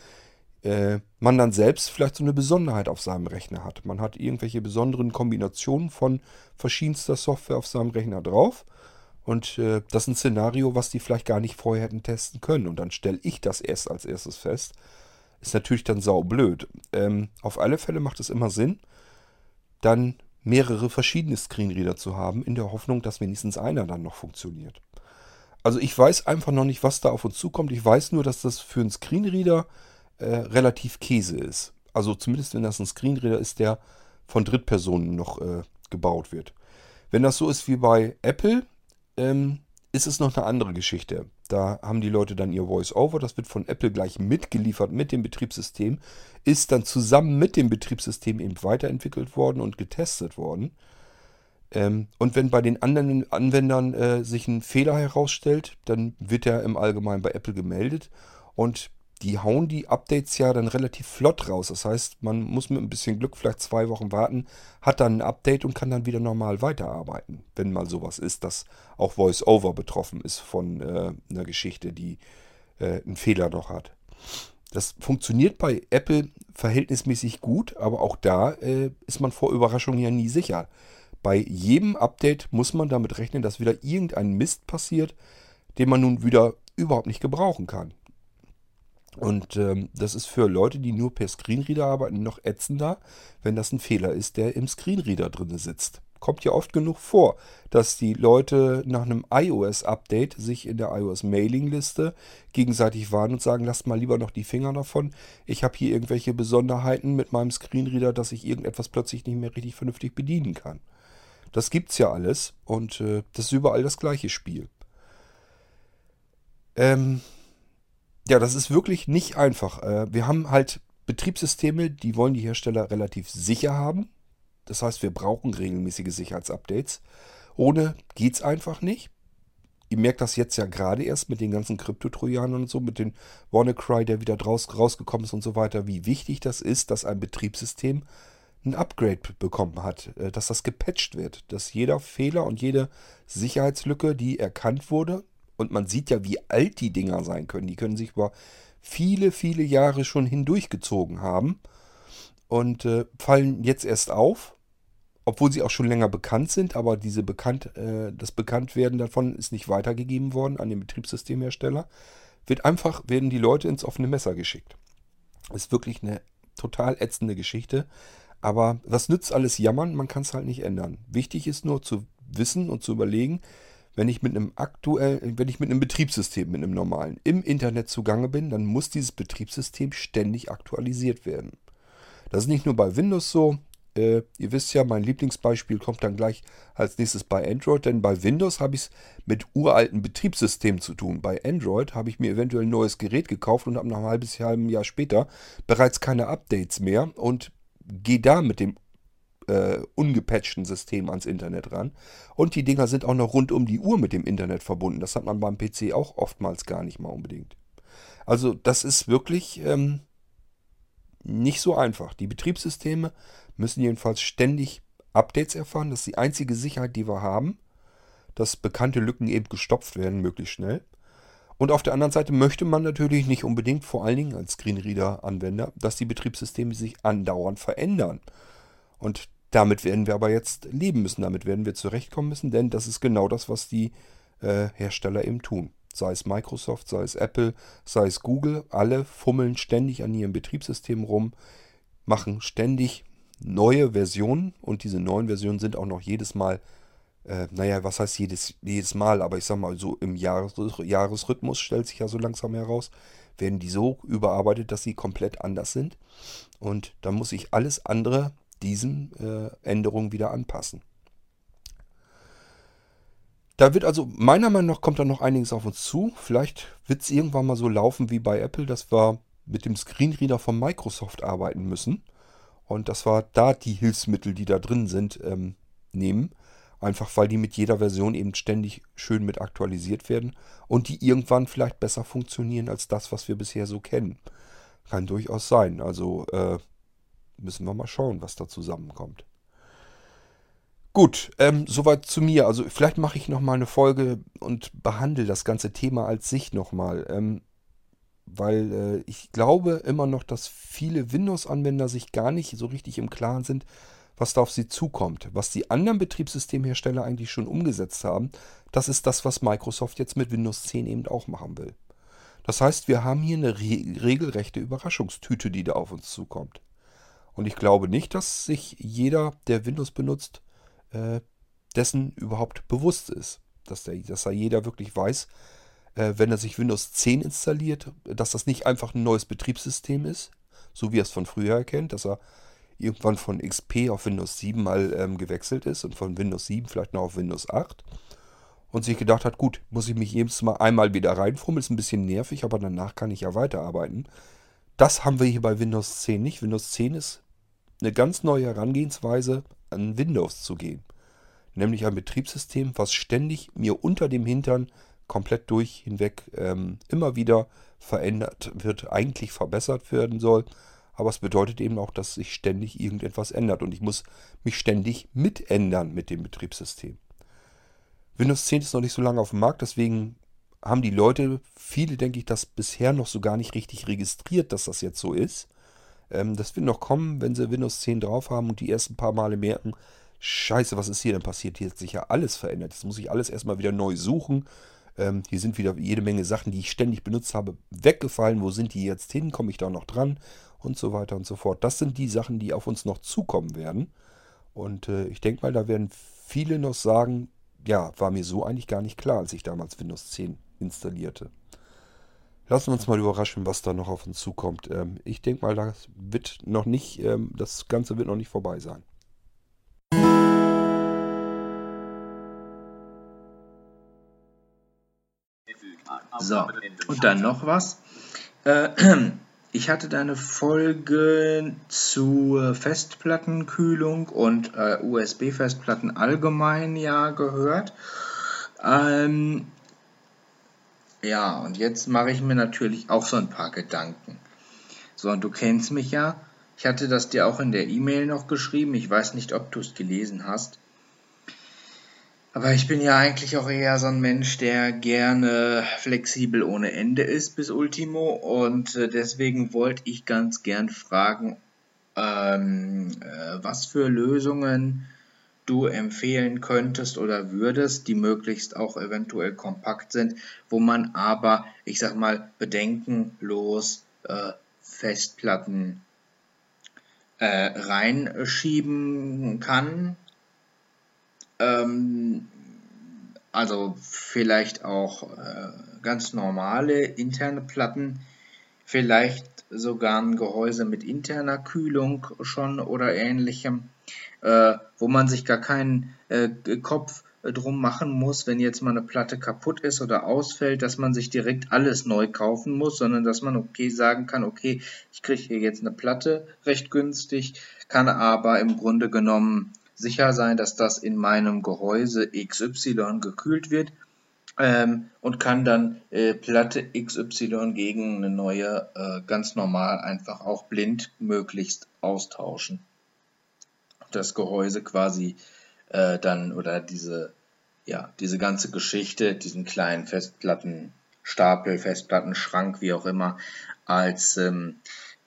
äh, man dann selbst vielleicht so eine Besonderheit auf seinem Rechner hat. Man hat irgendwelche besonderen Kombinationen von verschiedenster Software auf seinem Rechner drauf und äh, das ist ein Szenario, was die vielleicht gar nicht vorher hätten testen können. Und dann stelle ich das erst als erstes fest. Ist natürlich dann saublöd. Ähm, auf alle Fälle macht es immer Sinn, dann mehrere verschiedene Screenreader zu haben, in der Hoffnung, dass wenigstens einer dann noch funktioniert. Also ich weiß einfach noch nicht, was da auf uns zukommt. Ich weiß nur, dass das für einen Screenreader äh, relativ Käse ist. Also zumindest wenn das ein Screenreader ist, der von Drittpersonen noch äh, gebaut wird. Wenn das so ist wie bei Apple, ähm, ist es noch eine andere Geschichte. Da haben die Leute dann ihr Voice-Over, das wird von Apple gleich mitgeliefert mit dem Betriebssystem, ist dann zusammen mit dem Betriebssystem eben weiterentwickelt worden und getestet worden. Ähm, und wenn bei den anderen Anwendern äh, sich ein Fehler herausstellt, dann wird er im Allgemeinen bei Apple gemeldet und die hauen die Updates ja dann relativ flott raus. Das heißt, man muss mit ein bisschen Glück vielleicht zwei Wochen warten, hat dann ein Update und kann dann wieder normal weiterarbeiten. Wenn mal sowas ist, dass auch VoiceOver betroffen ist von äh, einer Geschichte, die äh, einen Fehler noch hat. Das funktioniert bei Apple verhältnismäßig gut, aber auch da äh, ist man vor Überraschungen ja nie sicher. Bei jedem Update muss man damit rechnen, dass wieder irgendein Mist passiert, den man nun wieder überhaupt nicht gebrauchen kann. Und ähm, das ist für Leute, die nur per Screenreader arbeiten, noch ätzender, wenn das ein Fehler ist, der im Screenreader drin sitzt. Kommt ja oft genug vor, dass die Leute nach einem iOS-Update sich in der iOS-Mailing-Liste gegenseitig warnen und sagen, lasst mal lieber noch die Finger davon. Ich habe hier irgendwelche Besonderheiten mit meinem Screenreader, dass ich irgendetwas plötzlich nicht mehr richtig vernünftig bedienen kann. Das gibt's ja alles und äh, das ist überall das gleiche Spiel. Ähm, ja, das ist wirklich nicht einfach. Äh, wir haben halt Betriebssysteme, die wollen die Hersteller relativ sicher haben. Das heißt, wir brauchen regelmäßige Sicherheitsupdates. Ohne geht es einfach nicht. Ihr merkt das jetzt ja gerade erst mit den ganzen Krypto-Trojanern und so, mit dem WannaCry, der wieder draus, rausgekommen ist und so weiter, wie wichtig das ist, dass ein Betriebssystem ein Upgrade bekommen hat, äh, dass das gepatcht wird, dass jeder Fehler und jede Sicherheitslücke, die erkannt wurde, und man sieht ja, wie alt die Dinger sein können. Die können sich über viele, viele Jahre schon hindurchgezogen haben und äh, fallen jetzt erst auf, obwohl sie auch schon länger bekannt sind, aber diese bekannt, äh, das Bekanntwerden davon ist nicht weitergegeben worden an den Betriebssystemhersteller. Wird einfach, werden die Leute ins offene Messer geschickt. Ist wirklich eine total ätzende Geschichte. Aber was nützt alles jammern? Man kann es halt nicht ändern. Wichtig ist nur zu wissen und zu überlegen, wenn ich mit einem aktuellen, wenn ich mit einem Betriebssystem, mit einem normalen, im Internet zugange bin, dann muss dieses Betriebssystem ständig aktualisiert werden. Das ist nicht nur bei Windows so. Äh, ihr wisst ja, mein Lieblingsbeispiel kommt dann gleich als nächstes bei Android, denn bei Windows habe ich es mit uralten Betriebssystemen zu tun. Bei Android habe ich mir eventuell ein neues Gerät gekauft und habe nach einem einem Jahr später bereits keine Updates mehr und gehe da mit dem äh, ungepatchten System ans Internet ran. Und die Dinger sind auch noch rund um die Uhr mit dem Internet verbunden. Das hat man beim PC auch oftmals gar nicht mal unbedingt. Also das ist wirklich ähm, nicht so einfach. Die Betriebssysteme müssen jedenfalls ständig Updates erfahren. Das ist die einzige Sicherheit, die wir haben, dass bekannte Lücken eben gestopft werden, möglichst schnell. Und auf der anderen Seite möchte man natürlich nicht unbedingt, vor allen Dingen als Screenreader-Anwender, dass die Betriebssysteme sich andauernd verändern. Und damit werden wir aber jetzt leben müssen, damit werden wir zurechtkommen müssen, denn das ist genau das, was die äh, Hersteller eben tun. Sei es Microsoft, sei es Apple, sei es Google, alle fummeln ständig an ihrem Betriebssystem rum, machen ständig neue Versionen und diese neuen Versionen sind auch noch jedes Mal, äh, naja, was heißt jedes, jedes Mal, aber ich sag mal so im Jahres, Jahresrhythmus stellt sich ja so langsam heraus, werden die so überarbeitet, dass sie komplett anders sind. Und da muss ich alles andere diesen äh, Änderungen wieder anpassen. Da wird also, meiner Meinung nach, kommt da noch einiges auf uns zu. Vielleicht wird es irgendwann mal so laufen wie bei Apple, dass wir mit dem Screenreader von Microsoft arbeiten müssen. Und dass wir da die Hilfsmittel, die da drin sind, ähm, nehmen. Einfach weil die mit jeder Version eben ständig schön mit aktualisiert werden und die irgendwann vielleicht besser funktionieren als das, was wir bisher so kennen. Kann durchaus sein. Also äh, müssen wir mal schauen, was da zusammenkommt. Gut, ähm, soweit zu mir. Also vielleicht mache ich nochmal eine Folge und behandle das ganze Thema als sich nochmal. Ähm, weil äh, ich glaube immer noch, dass viele Windows-Anwender sich gar nicht so richtig im Klaren sind, was da auf sie zukommt. Was die anderen Betriebssystemhersteller eigentlich schon umgesetzt haben, das ist das, was Microsoft jetzt mit Windows 10 eben auch machen will. Das heißt, wir haben hier eine re regelrechte Überraschungstüte, die da auf uns zukommt. Und ich glaube nicht, dass sich jeder, der Windows benutzt, äh, dessen überhaupt bewusst ist. Dass, der, dass da jeder wirklich weiß, äh, wenn er sich Windows 10 installiert, dass das nicht einfach ein neues Betriebssystem ist, so wie er es von früher erkennt, dass er irgendwann von XP auf Windows 7 mal ähm, gewechselt ist und von Windows 7 vielleicht noch auf Windows 8 und sich gedacht hat, gut, muss ich mich jedes Mal einmal wieder reinfummeln, ist ein bisschen nervig, aber danach kann ich ja weiterarbeiten. Das haben wir hier bei Windows 10 nicht. Windows 10 ist eine ganz neue Herangehensweise an Windows zu gehen. Nämlich ein Betriebssystem, was ständig mir unter dem Hintern komplett durch hinweg ähm, immer wieder verändert wird, eigentlich verbessert werden soll. Aber es bedeutet eben auch, dass sich ständig irgendetwas ändert und ich muss mich ständig mitändern mit dem Betriebssystem. Windows 10 ist noch nicht so lange auf dem Markt, deswegen haben die Leute, viele denke ich, das bisher noch so gar nicht richtig registriert, dass das jetzt so ist. Ähm, das wird noch kommen, wenn sie Windows 10 drauf haben und die ersten paar Male merken, scheiße, was ist hier denn passiert? Hier hat sich ja alles verändert. Jetzt muss ich alles erstmal wieder neu suchen. Ähm, hier sind wieder jede Menge Sachen, die ich ständig benutzt habe, weggefallen. Wo sind die jetzt hin? Komme ich da noch dran? Und so weiter und so fort. Das sind die Sachen, die auf uns noch zukommen werden. Und äh, ich denke mal, da werden viele noch sagen, ja, war mir so eigentlich gar nicht klar, als ich damals Windows 10 installierte. Lassen wir uns mal überraschen, was da noch auf uns zukommt. Ähm, ich denke mal, das wird noch nicht, ähm, das Ganze wird noch nicht vorbei sein. So, und dann noch was. Äh, ich hatte deine Folge zur Festplattenkühlung und äh, USB-Festplatten allgemein ja gehört. Ähm, ja, und jetzt mache ich mir natürlich auch so ein paar Gedanken. So, und du kennst mich ja. Ich hatte das dir auch in der E-Mail noch geschrieben. Ich weiß nicht, ob du es gelesen hast. Aber ich bin ja eigentlich auch eher so ein Mensch, der gerne flexibel ohne Ende ist bis Ultimo. Und äh, deswegen wollte ich ganz gern fragen, ähm, äh, was für Lösungen du empfehlen könntest oder würdest, die möglichst auch eventuell kompakt sind, wo man aber, ich sag mal, bedenkenlos äh, Festplatten äh, reinschieben kann. Ähm, also vielleicht auch äh, ganz normale interne Platten, vielleicht sogar ein Gehäuse mit interner Kühlung schon oder ähnlichem, äh, wo man sich gar keinen äh, Kopf drum machen muss, wenn jetzt mal eine Platte kaputt ist oder ausfällt, dass man sich direkt alles neu kaufen muss, sondern dass man okay sagen kann, okay, ich kriege hier jetzt eine Platte recht günstig, kann aber im Grunde genommen sicher sein, dass das in meinem Gehäuse XY gekühlt wird ähm, und kann dann äh, Platte XY gegen eine neue äh, ganz normal einfach auch blind möglichst austauschen. Das Gehäuse quasi äh, dann oder diese, ja, diese ganze Geschichte, diesen kleinen Festplattenstapel, Festplattenschrank, wie auch immer, als ähm,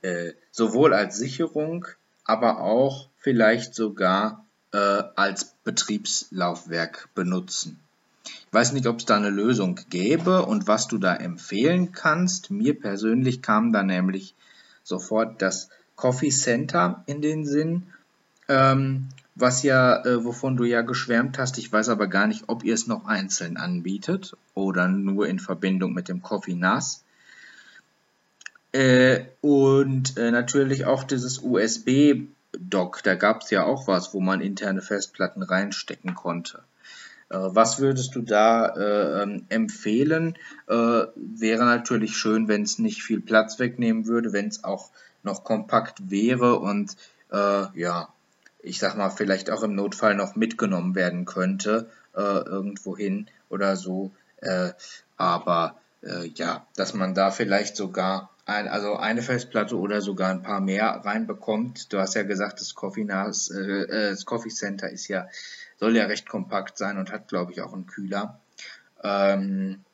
äh, sowohl als Sicherung, aber auch vielleicht sogar äh, als Betriebslaufwerk benutzen. Ich weiß nicht, ob es da eine Lösung gäbe und was du da empfehlen kannst. Mir persönlich kam da nämlich sofort das Coffee Center in den Sinn, ähm, was ja, äh, wovon du ja geschwärmt hast. Ich weiß aber gar nicht, ob ihr es noch einzeln anbietet oder nur in Verbindung mit dem Coffee NAS. Äh, und äh, natürlich auch dieses USB-Dock, da gab es ja auch was, wo man interne Festplatten reinstecken konnte. Äh, was würdest du da äh, ähm, empfehlen? Äh, wäre natürlich schön, wenn es nicht viel Platz wegnehmen würde, wenn es auch noch kompakt wäre und ja, ich sag mal, vielleicht auch im Notfall noch mitgenommen werden könnte, äh, irgendwohin oder so. Äh, aber äh, ja, dass man da vielleicht sogar ein, also eine Festplatte oder sogar ein paar mehr reinbekommt. Du hast ja gesagt, das Coffee, äh, äh, das Coffee Center ist ja, soll ja recht kompakt sein und hat, glaube ich, auch einen Kühler. Ähm,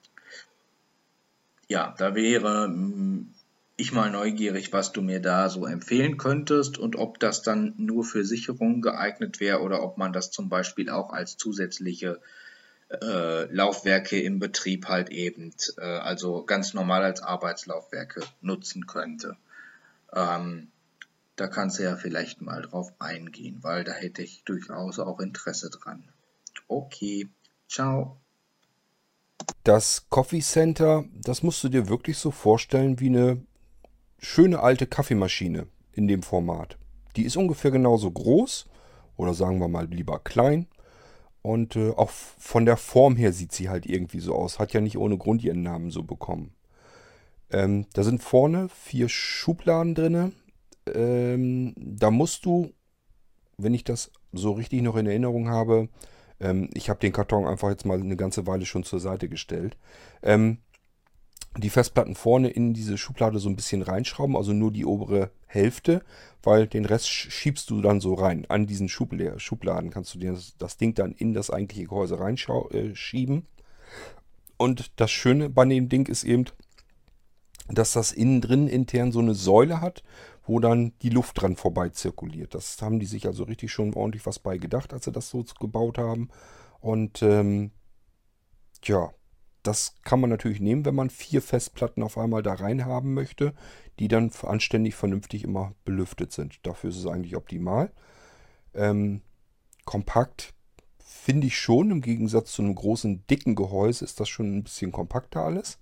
ja, da wäre ich mal neugierig, was du mir da so empfehlen könntest und ob das dann nur für Sicherung geeignet wäre oder ob man das zum Beispiel auch als zusätzliche äh, Laufwerke im Betrieb halt eben, äh, also ganz normal als Arbeitslaufwerke nutzen könnte. Ähm, da kannst du ja vielleicht mal drauf eingehen, weil da hätte ich durchaus auch Interesse dran. Okay, ciao. Das Coffee Center, das musst du dir wirklich so vorstellen wie eine schöne alte Kaffeemaschine in dem Format. Die ist ungefähr genauso groß oder sagen wir mal lieber klein. Und äh, auch von der Form her sieht sie halt irgendwie so aus. Hat ja nicht ohne Grund ihren Namen so bekommen. Ähm, da sind vorne vier Schubladen drin. Ähm, da musst du, wenn ich das so richtig noch in Erinnerung habe, ähm, ich habe den Karton einfach jetzt mal eine ganze Weile schon zur Seite gestellt. Ähm, die Festplatten vorne in diese Schublade so ein bisschen reinschrauben, also nur die obere Hälfte, weil den Rest schiebst du dann so rein. An diesen Schubladen kannst du das, das Ding dann in das eigentliche Gehäuse reinschieben. Äh, Und das Schöne bei dem Ding ist eben, dass das innen drin intern so eine Säule hat, wo dann die Luft dran vorbei zirkuliert. Das haben die sich also richtig schon ordentlich was bei gedacht, als sie das so gebaut haben. Und ähm, ja, das kann man natürlich nehmen, wenn man vier Festplatten auf einmal da rein haben möchte, die dann anständig vernünftig immer belüftet sind. Dafür ist es eigentlich optimal. Ähm, kompakt finde ich schon, im Gegensatz zu einem großen, dicken Gehäuse ist das schon ein bisschen kompakter alles.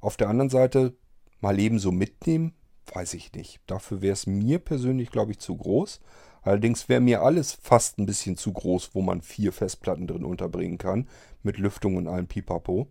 Auf der anderen Seite mal ebenso mitnehmen, weiß ich nicht. Dafür wäre es mir persönlich, glaube ich, zu groß. Allerdings wäre mir alles fast ein bisschen zu groß, wo man vier Festplatten drin unterbringen kann, mit Lüftung und allem Pipapo.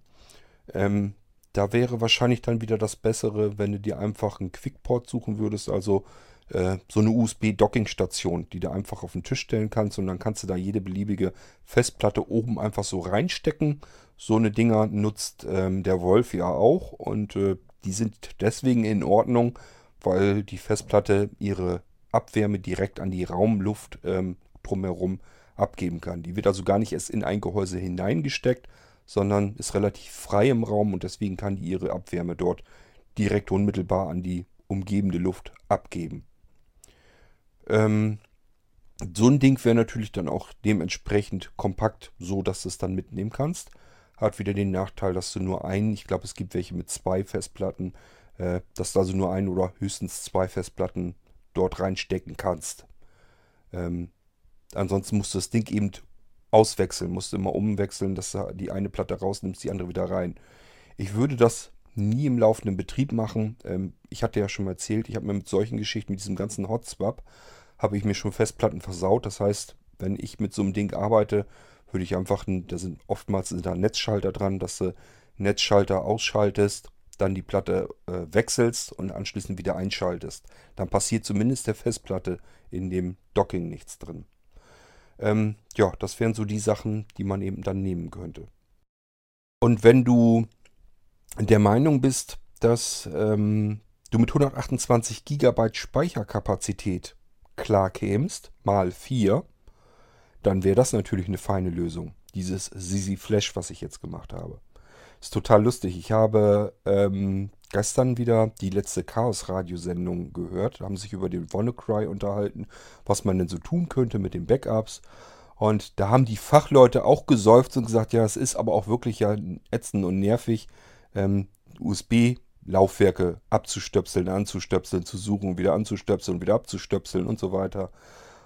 Ähm, da wäre wahrscheinlich dann wieder das Bessere, wenn du dir einfach einen Quickport suchen würdest, also äh, so eine USB-Docking-Station, die du einfach auf den Tisch stellen kannst und dann kannst du da jede beliebige Festplatte oben einfach so reinstecken. So eine Dinger nutzt ähm, der Wolf ja auch und äh, die sind deswegen in Ordnung, weil die Festplatte ihre Abwärme direkt an die Raumluft ähm, drumherum abgeben kann. Die wird also gar nicht erst in ein Gehäuse hineingesteckt, sondern ist relativ frei im Raum und deswegen kann die ihre Abwärme dort direkt unmittelbar an die umgebende Luft abgeben. Ähm, so ein Ding wäre natürlich dann auch dementsprechend kompakt, so dass du es dann mitnehmen kannst. Hat wieder den Nachteil, dass du nur einen, ich glaube es gibt welche mit zwei Festplatten, äh, dass du also nur ein oder höchstens zwei Festplatten dort reinstecken kannst. Ähm, ansonsten musst du das Ding eben auswechseln, musst immer umwechseln, dass du die eine Platte rausnimmst, die andere wieder rein. Ich würde das nie im laufenden Betrieb machen. Ähm, ich hatte ja schon mal erzählt, ich habe mir mit solchen Geschichten, mit diesem ganzen Hotswap, habe ich mir schon Festplatten versaut. Das heißt, wenn ich mit so einem Ding arbeite, würde ich einfach, da sind oftmals da Netzschalter dran, dass du Netzschalter ausschaltest, dann die Platte äh, wechselst und anschließend wieder einschaltest. Dann passiert zumindest der Festplatte in dem Docking nichts drin. Ähm, ja, das wären so die Sachen, die man eben dann nehmen könnte. Und wenn du der Meinung bist, dass ähm, du mit 128 GB Speicherkapazität klar kämst, mal 4, dann wäre das natürlich eine feine Lösung. Dieses Sisi Flash, was ich jetzt gemacht habe. Ist total lustig. Ich habe ähm, gestern wieder die letzte Chaos-Radiosendung gehört, haben sich über den WannaCry unterhalten, was man denn so tun könnte mit den Backups. Und da haben die Fachleute auch gesäuft und gesagt, ja, es ist aber auch wirklich ja ätzend und nervig, ähm, USB-Laufwerke abzustöpseln, anzustöpseln, zu suchen, wieder anzustöpseln, wieder abzustöpseln und so weiter.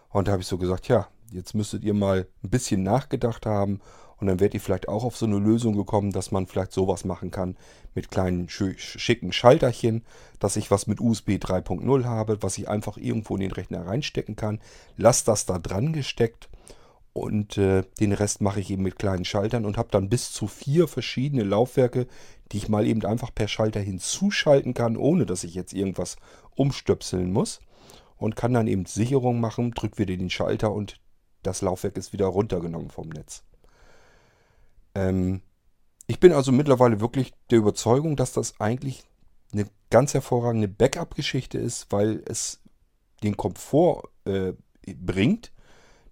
Und da habe ich so gesagt, ja, jetzt müsstet ihr mal ein bisschen nachgedacht haben und dann werdet ihr vielleicht auch auf so eine Lösung gekommen, dass man vielleicht sowas machen kann mit kleinen schicken Schalterchen, dass ich was mit USB 3.0 habe, was ich einfach irgendwo in den Rechner reinstecken kann. Lasst das da dran gesteckt und äh, den Rest mache ich eben mit kleinen Schaltern und habe dann bis zu vier verschiedene Laufwerke, die ich mal eben einfach per Schalter hinzuschalten kann, ohne dass ich jetzt irgendwas umstöpseln muss. Und kann dann eben Sicherung machen, drücke wieder den Schalter und das Laufwerk ist wieder runtergenommen vom Netz. Ähm, ich bin also mittlerweile wirklich der Überzeugung, dass das eigentlich eine ganz hervorragende Backup-Geschichte ist, weil es den Komfort äh, bringt,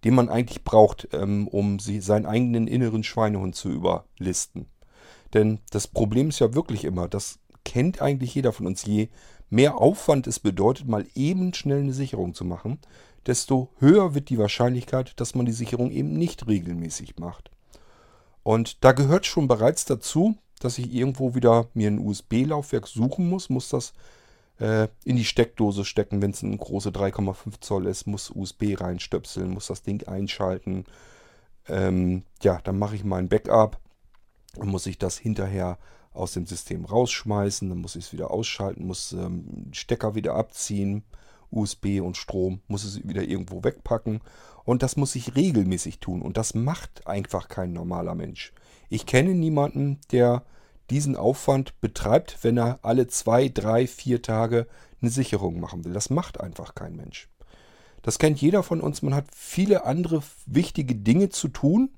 den man eigentlich braucht, ähm, um sie, seinen eigenen inneren Schweinehund zu überlisten. Denn das Problem ist ja wirklich immer, das kennt eigentlich jeder von uns, je mehr Aufwand es bedeutet, mal eben schnell eine Sicherung zu machen, desto höher wird die Wahrscheinlichkeit, dass man die Sicherung eben nicht regelmäßig macht. Und da gehört schon bereits dazu, dass ich irgendwo wieder mir ein USB-Laufwerk suchen muss, muss das äh, in die Steckdose stecken, wenn es eine große 3,5 Zoll ist, muss USB reinstöpseln, muss das Ding einschalten. Ähm, ja, dann mache ich mein Backup, dann muss ich das hinterher aus dem System rausschmeißen, dann muss ich es wieder ausschalten, muss ähm, Stecker wieder abziehen, USB und Strom, muss es wieder irgendwo wegpacken. Und das muss ich regelmäßig tun. Und das macht einfach kein normaler Mensch. Ich kenne niemanden, der diesen Aufwand betreibt, wenn er alle zwei, drei, vier Tage eine Sicherung machen will. Das macht einfach kein Mensch. Das kennt jeder von uns. Man hat viele andere wichtige Dinge zu tun.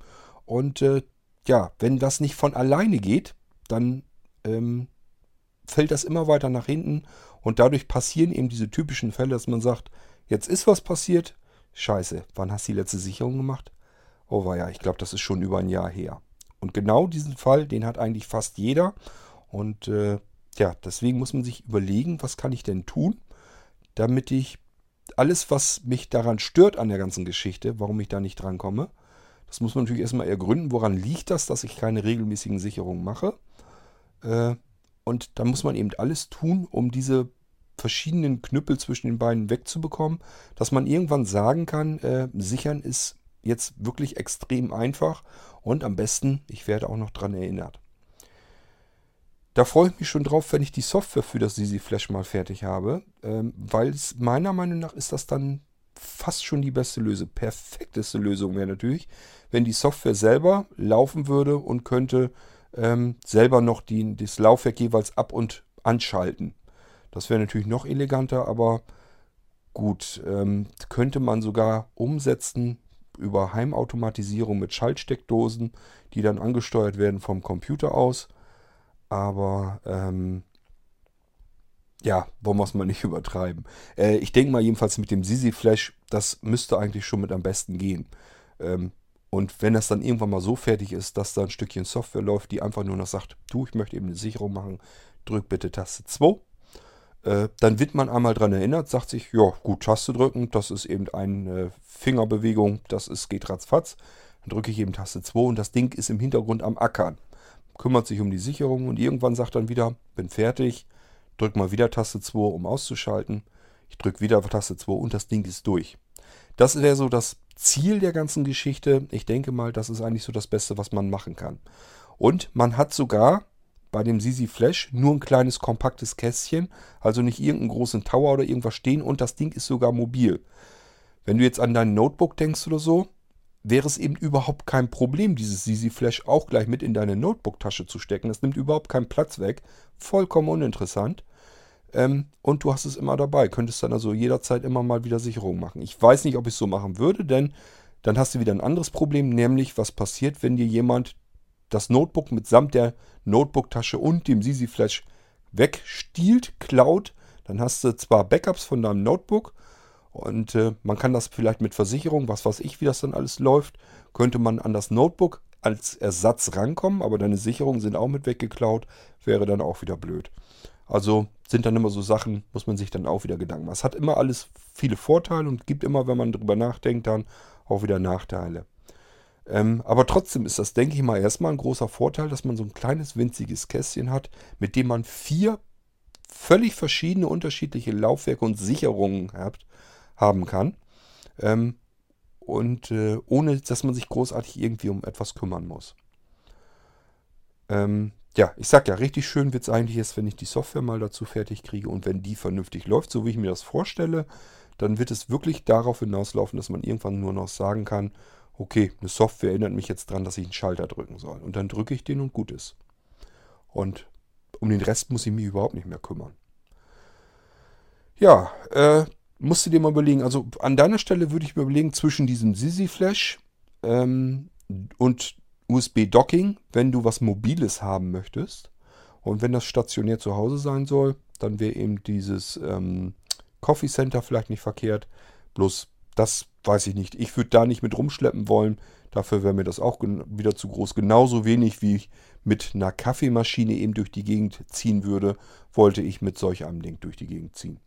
Und äh, ja, wenn das nicht von alleine geht, dann ähm, fällt das immer weiter nach hinten und dadurch passieren eben diese typischen Fälle, dass man sagt, jetzt ist was passiert, scheiße, wann hast du die letzte Sicherung gemacht? Oh war ja, ich glaube, das ist schon über ein Jahr her. Und genau diesen Fall, den hat eigentlich fast jeder. Und äh, ja, deswegen muss man sich überlegen, was kann ich denn tun, damit ich alles, was mich daran stört an der ganzen Geschichte, warum ich da nicht drankomme, das muss man natürlich erstmal ergründen, woran liegt das, dass ich keine regelmäßigen Sicherungen mache. Äh, und da muss man eben alles tun, um diese verschiedenen Knüppel zwischen den Beinen wegzubekommen, dass man irgendwann sagen kann, äh, sichern ist jetzt wirklich extrem einfach und am besten, ich werde auch noch daran erinnert. Da freue ich mich schon drauf, wenn ich die Software für das Sisi Flash mal fertig habe, ähm, weil meiner Meinung nach ist das dann fast schon die beste Lösung. Perfekteste Lösung wäre natürlich, wenn die Software selber laufen würde und könnte ähm, selber noch die, das Laufwerk jeweils ab- und anschalten. Das wäre natürlich noch eleganter, aber gut, ähm, könnte man sogar umsetzen über Heimautomatisierung mit Schaltsteckdosen, die dann angesteuert werden vom Computer aus. Aber ähm, ja, wollen wir es mal nicht übertreiben. Äh, ich denke mal jedenfalls mit dem Sisi Flash, das müsste eigentlich schon mit am besten gehen. Ähm, und wenn das dann irgendwann mal so fertig ist, dass da ein Stückchen Software läuft, die einfach nur noch sagt, du, ich möchte eben eine Sicherung machen, drück bitte Taste 2. Äh, dann wird man einmal daran erinnert, sagt sich, ja gut, Taste drücken, das ist eben eine Fingerbewegung, das ist, geht ratzfatz. Dann drücke ich eben Taste 2 und das Ding ist im Hintergrund am Ackern. Kümmert sich um die Sicherung und irgendwann sagt dann wieder, bin fertig, drück mal wieder Taste 2, um auszuschalten. Ich drücke wieder Taste 2 und das Ding ist durch. Das wäre so das Ziel der ganzen Geschichte. Ich denke mal, das ist eigentlich so das Beste, was man machen kann. Und man hat sogar bei dem Sisi Flash nur ein kleines kompaktes Kästchen, also nicht irgendeinen großen Tower oder irgendwas stehen und das Ding ist sogar mobil. Wenn du jetzt an dein Notebook denkst oder so, wäre es eben überhaupt kein Problem, dieses Sisi Flash auch gleich mit in deine Notebook-Tasche zu stecken. Das nimmt überhaupt keinen Platz weg. Vollkommen uninteressant. Ähm, und du hast es immer dabei. Könntest dann also jederzeit immer mal wieder Sicherung machen. Ich weiß nicht, ob ich es so machen würde, denn dann hast du wieder ein anderes Problem, nämlich was passiert, wenn dir jemand das Notebook mitsamt der Notebook-Tasche und dem Sisi Flash wegstiehlt, klaut. Dann hast du zwar Backups von deinem Notebook und äh, man kann das vielleicht mit Versicherung, was weiß ich, wie das dann alles läuft, könnte man an das Notebook als Ersatz rankommen, aber deine Sicherungen sind auch mit weggeklaut, wäre dann auch wieder blöd. Also sind dann immer so Sachen, muss man sich dann auch wieder Gedanken machen. Es hat immer alles viele Vorteile und gibt immer, wenn man darüber nachdenkt, dann auch wieder Nachteile. Ähm, aber trotzdem ist das, denke ich mal, erstmal ein großer Vorteil, dass man so ein kleines winziges Kästchen hat, mit dem man vier völlig verschiedene unterschiedliche Laufwerke und Sicherungen hat, haben kann. Ähm, und äh, ohne, dass man sich großartig irgendwie um etwas kümmern muss. Ähm, ja, ich sag ja, richtig schön wird es eigentlich jetzt, wenn ich die Software mal dazu fertig kriege und wenn die vernünftig läuft, so wie ich mir das vorstelle, dann wird es wirklich darauf hinauslaufen, dass man irgendwann nur noch sagen kann, okay, eine Software erinnert mich jetzt dran, dass ich einen Schalter drücken soll. Und dann drücke ich den und gut ist. Und um den Rest muss ich mich überhaupt nicht mehr kümmern. Ja, äh, musst du dir mal überlegen, also an deiner Stelle würde ich mir überlegen, zwischen diesem Sisi Flash ähm, und USB-Docking, wenn du was Mobiles haben möchtest. Und wenn das stationär zu Hause sein soll, dann wäre eben dieses ähm, Coffee Center vielleicht nicht verkehrt. Bloß das weiß ich nicht. Ich würde da nicht mit rumschleppen wollen. Dafür wäre mir das auch wieder zu groß. Genauso wenig wie ich mit einer Kaffeemaschine eben durch die Gegend ziehen würde, wollte ich mit solch einem Ding durch die Gegend ziehen.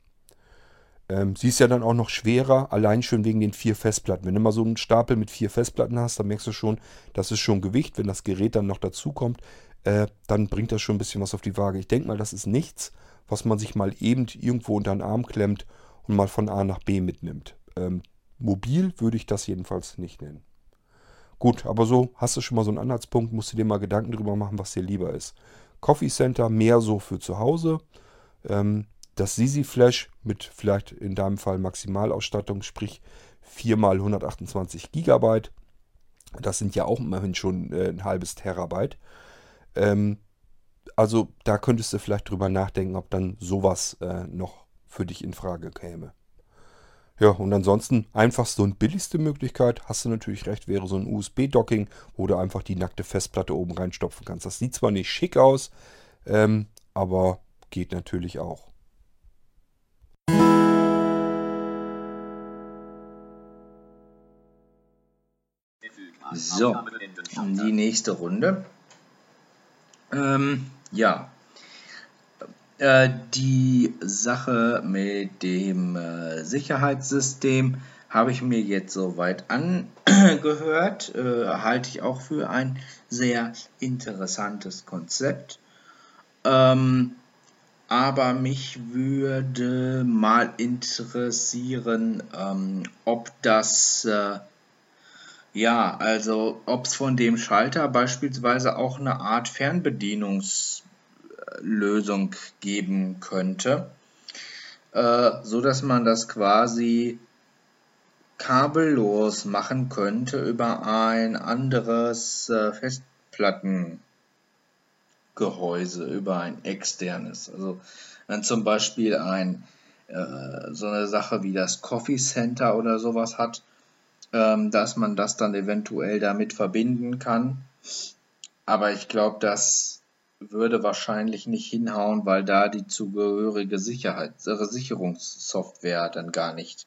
Ähm, sie ist ja dann auch noch schwerer, allein schon wegen den vier Festplatten. Wenn du mal so einen Stapel mit vier Festplatten hast, dann merkst du schon, das ist schon Gewicht. Wenn das Gerät dann noch dazu kommt, äh, dann bringt das schon ein bisschen was auf die Waage. Ich denke mal, das ist nichts, was man sich mal eben irgendwo unter den Arm klemmt und mal von A nach B mitnimmt. Ähm, mobil würde ich das jedenfalls nicht nennen. Gut, aber so hast du schon mal so einen Anhaltspunkt, musst du dir mal Gedanken drüber machen, was dir lieber ist. Coffee Center mehr so für zu Hause. Ähm, das Sisi Flash mit vielleicht in deinem Fall Maximalausstattung, sprich 4 x 128 GB. Das sind ja auch immerhin schon äh, ein halbes Terabyte. Ähm, also da könntest du vielleicht drüber nachdenken, ob dann sowas äh, noch für dich in Frage käme. Ja, und ansonsten einfachste und billigste Möglichkeit, hast du natürlich recht, wäre so ein USB-Docking, wo du einfach die nackte Festplatte oben reinstopfen kannst. Das sieht zwar nicht schick aus, ähm, aber geht natürlich auch. So, die nächste Runde. Ähm, ja, äh, die Sache mit dem äh, Sicherheitssystem habe ich mir jetzt soweit angehört. Äh, halte ich auch für ein sehr interessantes Konzept. Ähm, aber mich würde mal interessieren, ähm, ob das äh, ja, also ob es von dem Schalter beispielsweise auch eine Art Fernbedienungslösung geben könnte, äh, so dass man das quasi kabellos machen könnte über ein anderes äh, Festplattengehäuse, über ein externes. Also wenn zum Beispiel ein äh, so eine Sache wie das Coffee Center oder sowas hat, ähm, dass man das dann eventuell damit verbinden kann. Aber ich glaube, das würde wahrscheinlich nicht hinhauen, weil da die zugehörige Sicherheits äh, Sicherungssoftware dann gar nicht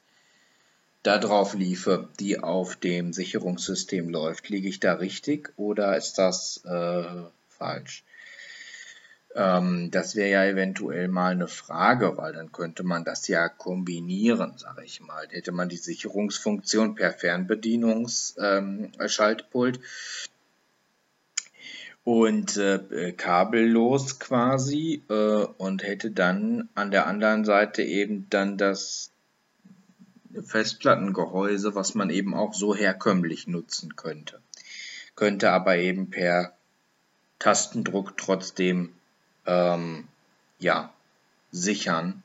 da drauf liefe, die auf dem Sicherungssystem läuft. Liege ich da richtig oder ist das äh, falsch? Ähm, das wäre ja eventuell mal eine Frage, weil dann könnte man das ja kombinieren, sage ich mal. Hätte man die Sicherungsfunktion per Fernbedienungsschaltpult ähm, und äh, kabellos quasi äh, und hätte dann an der anderen Seite eben dann das Festplattengehäuse, was man eben auch so herkömmlich nutzen könnte. Könnte aber eben per Tastendruck trotzdem ähm, ja, sichern.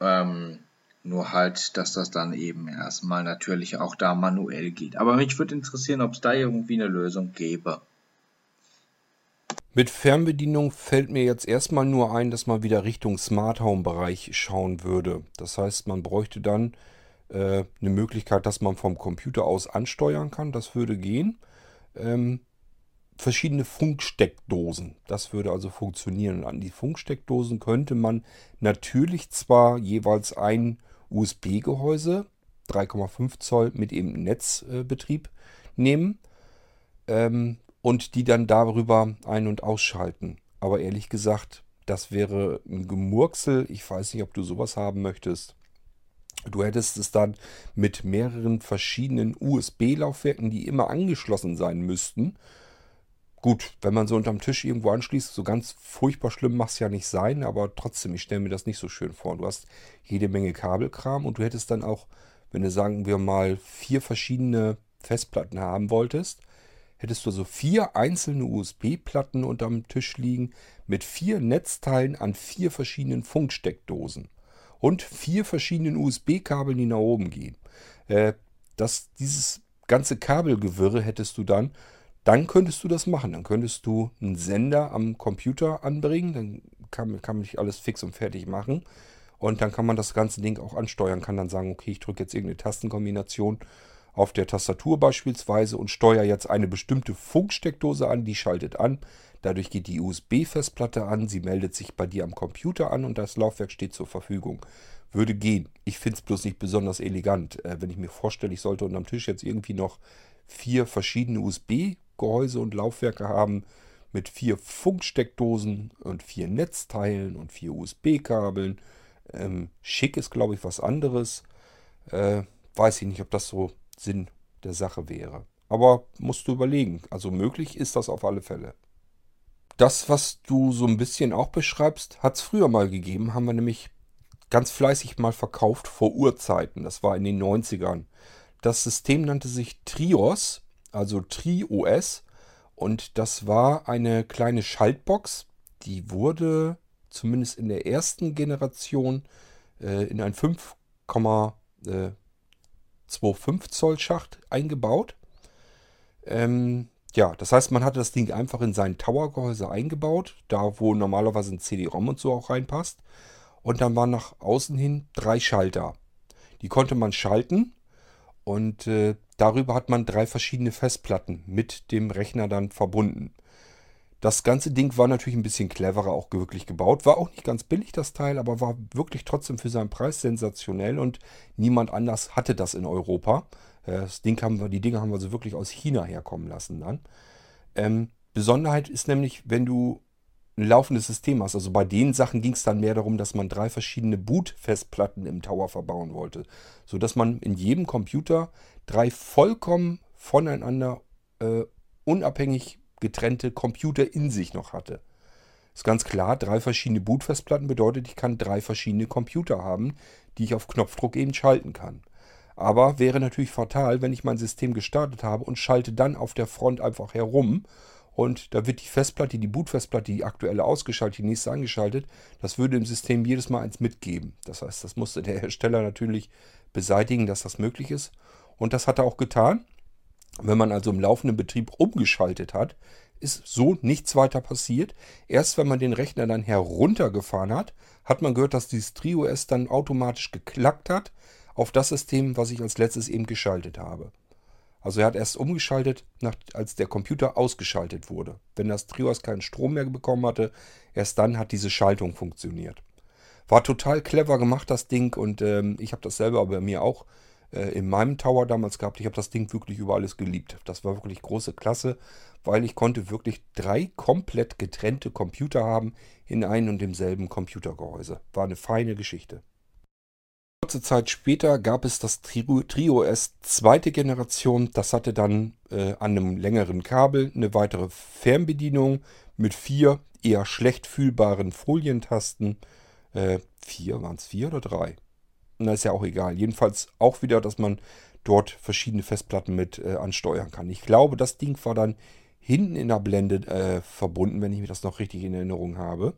Ähm, nur halt, dass das dann eben erstmal natürlich auch da manuell geht. Aber mich würde interessieren, ob es da irgendwie eine Lösung gäbe. Mit Fernbedienung fällt mir jetzt erstmal nur ein, dass man wieder Richtung Smart Home Bereich schauen würde. Das heißt, man bräuchte dann äh, eine Möglichkeit, dass man vom Computer aus ansteuern kann. Das würde gehen. Ähm, verschiedene Funksteckdosen. Das würde also funktionieren. An die Funksteckdosen könnte man natürlich zwar jeweils ein USB-Gehäuse, 3,5 Zoll mit eben Netzbetrieb nehmen ähm, und die dann darüber ein- und ausschalten. Aber ehrlich gesagt, das wäre ein Gemurksel. Ich weiß nicht, ob du sowas haben möchtest. Du hättest es dann mit mehreren verschiedenen USB-Laufwerken, die immer angeschlossen sein müssten. Gut, wenn man so unterm Tisch irgendwo anschließt, so ganz furchtbar schlimm macht es ja nicht sein, aber trotzdem, ich stelle mir das nicht so schön vor. Du hast jede Menge Kabelkram und du hättest dann auch, wenn du sagen wir mal vier verschiedene Festplatten haben wolltest, hättest du so vier einzelne USB-Platten unterm Tisch liegen mit vier Netzteilen an vier verschiedenen Funksteckdosen und vier verschiedenen USB-Kabeln, die nach oben gehen. Äh, das, dieses ganze Kabelgewirre hättest du dann, dann könntest du das machen. Dann könntest du einen Sender am Computer anbringen, dann kann, kann man nicht alles fix und fertig machen. Und dann kann man das ganze Ding auch ansteuern, kann dann sagen, okay, ich drücke jetzt irgendeine Tastenkombination auf der Tastatur beispielsweise und steuere jetzt eine bestimmte Funksteckdose an, die schaltet an. Dadurch geht die USB-Festplatte an, sie meldet sich bei dir am Computer an und das Laufwerk steht zur Verfügung. Würde gehen. Ich finde es bloß nicht besonders elegant. Äh, wenn ich mir vorstelle, ich sollte unterm Tisch jetzt irgendwie noch vier verschiedene USB-Gehäuse und Laufwerke haben mit vier Funksteckdosen und vier Netzteilen und vier USB-Kabeln. Ähm, schick ist, glaube ich, was anderes. Äh, weiß ich nicht, ob das so Sinn der Sache wäre. Aber musst du überlegen. Also möglich ist das auf alle Fälle. Das, was du so ein bisschen auch beschreibst, hat es früher mal gegeben. Haben wir nämlich ganz fleißig mal verkauft vor Urzeiten. Das war in den 90ern. Das System nannte sich Trios, also TriOS. Und das war eine kleine Schaltbox. Die wurde zumindest in der ersten Generation äh, in ein 5,5 2,5 Zoll Schacht eingebaut. Ähm, ja, das heißt, man hatte das Ding einfach in sein Tower-Gehäuse eingebaut, da wo normalerweise ein CD-ROM und so auch reinpasst. Und dann waren nach außen hin drei Schalter. Die konnte man schalten und äh, darüber hat man drei verschiedene Festplatten mit dem Rechner dann verbunden. Das ganze Ding war natürlich ein bisschen cleverer auch wirklich gebaut. War auch nicht ganz billig, das Teil, aber war wirklich trotzdem für seinen Preis sensationell und niemand anders hatte das in Europa. Äh, das Ding haben wir, die Dinge haben wir so wirklich aus China herkommen lassen dann. Ähm, Besonderheit ist nämlich, wenn du ein laufendes System hast. Also bei den Sachen ging es dann mehr darum, dass man drei verschiedene Boot-Festplatten im Tower verbauen wollte. Sodass man in jedem Computer drei vollkommen voneinander äh, unabhängig getrennte Computer in sich noch hatte. Ist ganz klar, drei verschiedene Bootfestplatten bedeutet, ich kann drei verschiedene Computer haben, die ich auf Knopfdruck eben schalten kann. Aber wäre natürlich fatal, wenn ich mein System gestartet habe und schalte dann auf der Front einfach herum und da wird die Festplatte, die Bootfestplatte, die aktuelle ausgeschaltet, die nächste angeschaltet. Das würde im System jedes Mal eins mitgeben. Das heißt, das musste der Hersteller natürlich beseitigen, dass das möglich ist. Und das hat er auch getan. Wenn man also im laufenden Betrieb umgeschaltet hat, ist so nichts weiter passiert. Erst wenn man den Rechner dann heruntergefahren hat, hat man gehört, dass dieses TriOS dann automatisch geklackt hat auf das System, was ich als letztes eben geschaltet habe. Also er hat erst umgeschaltet, als der Computer ausgeschaltet wurde. Wenn das TriOS keinen Strom mehr bekommen hatte, erst dann hat diese Schaltung funktioniert. War total clever gemacht, das Ding, und ähm, ich habe das selber bei mir auch äh, in meinem Tower damals gehabt. Ich habe das Ding wirklich über alles geliebt. Das war wirklich große Klasse, weil ich konnte wirklich drei komplett getrennte Computer haben in einem und demselben Computergehäuse. War eine feine Geschichte. Kurze Zeit später gab es das Trio, S zweite Generation. Das hatte dann äh, an einem längeren Kabel eine weitere Fernbedienung mit vier eher schlecht fühlbaren Folientasten. Äh, vier, waren es vier oder drei? Na, ist ja auch egal. Jedenfalls auch wieder, dass man dort verschiedene Festplatten mit äh, ansteuern kann. Ich glaube, das Ding war dann hinten in der Blende äh, verbunden, wenn ich mir das noch richtig in Erinnerung habe.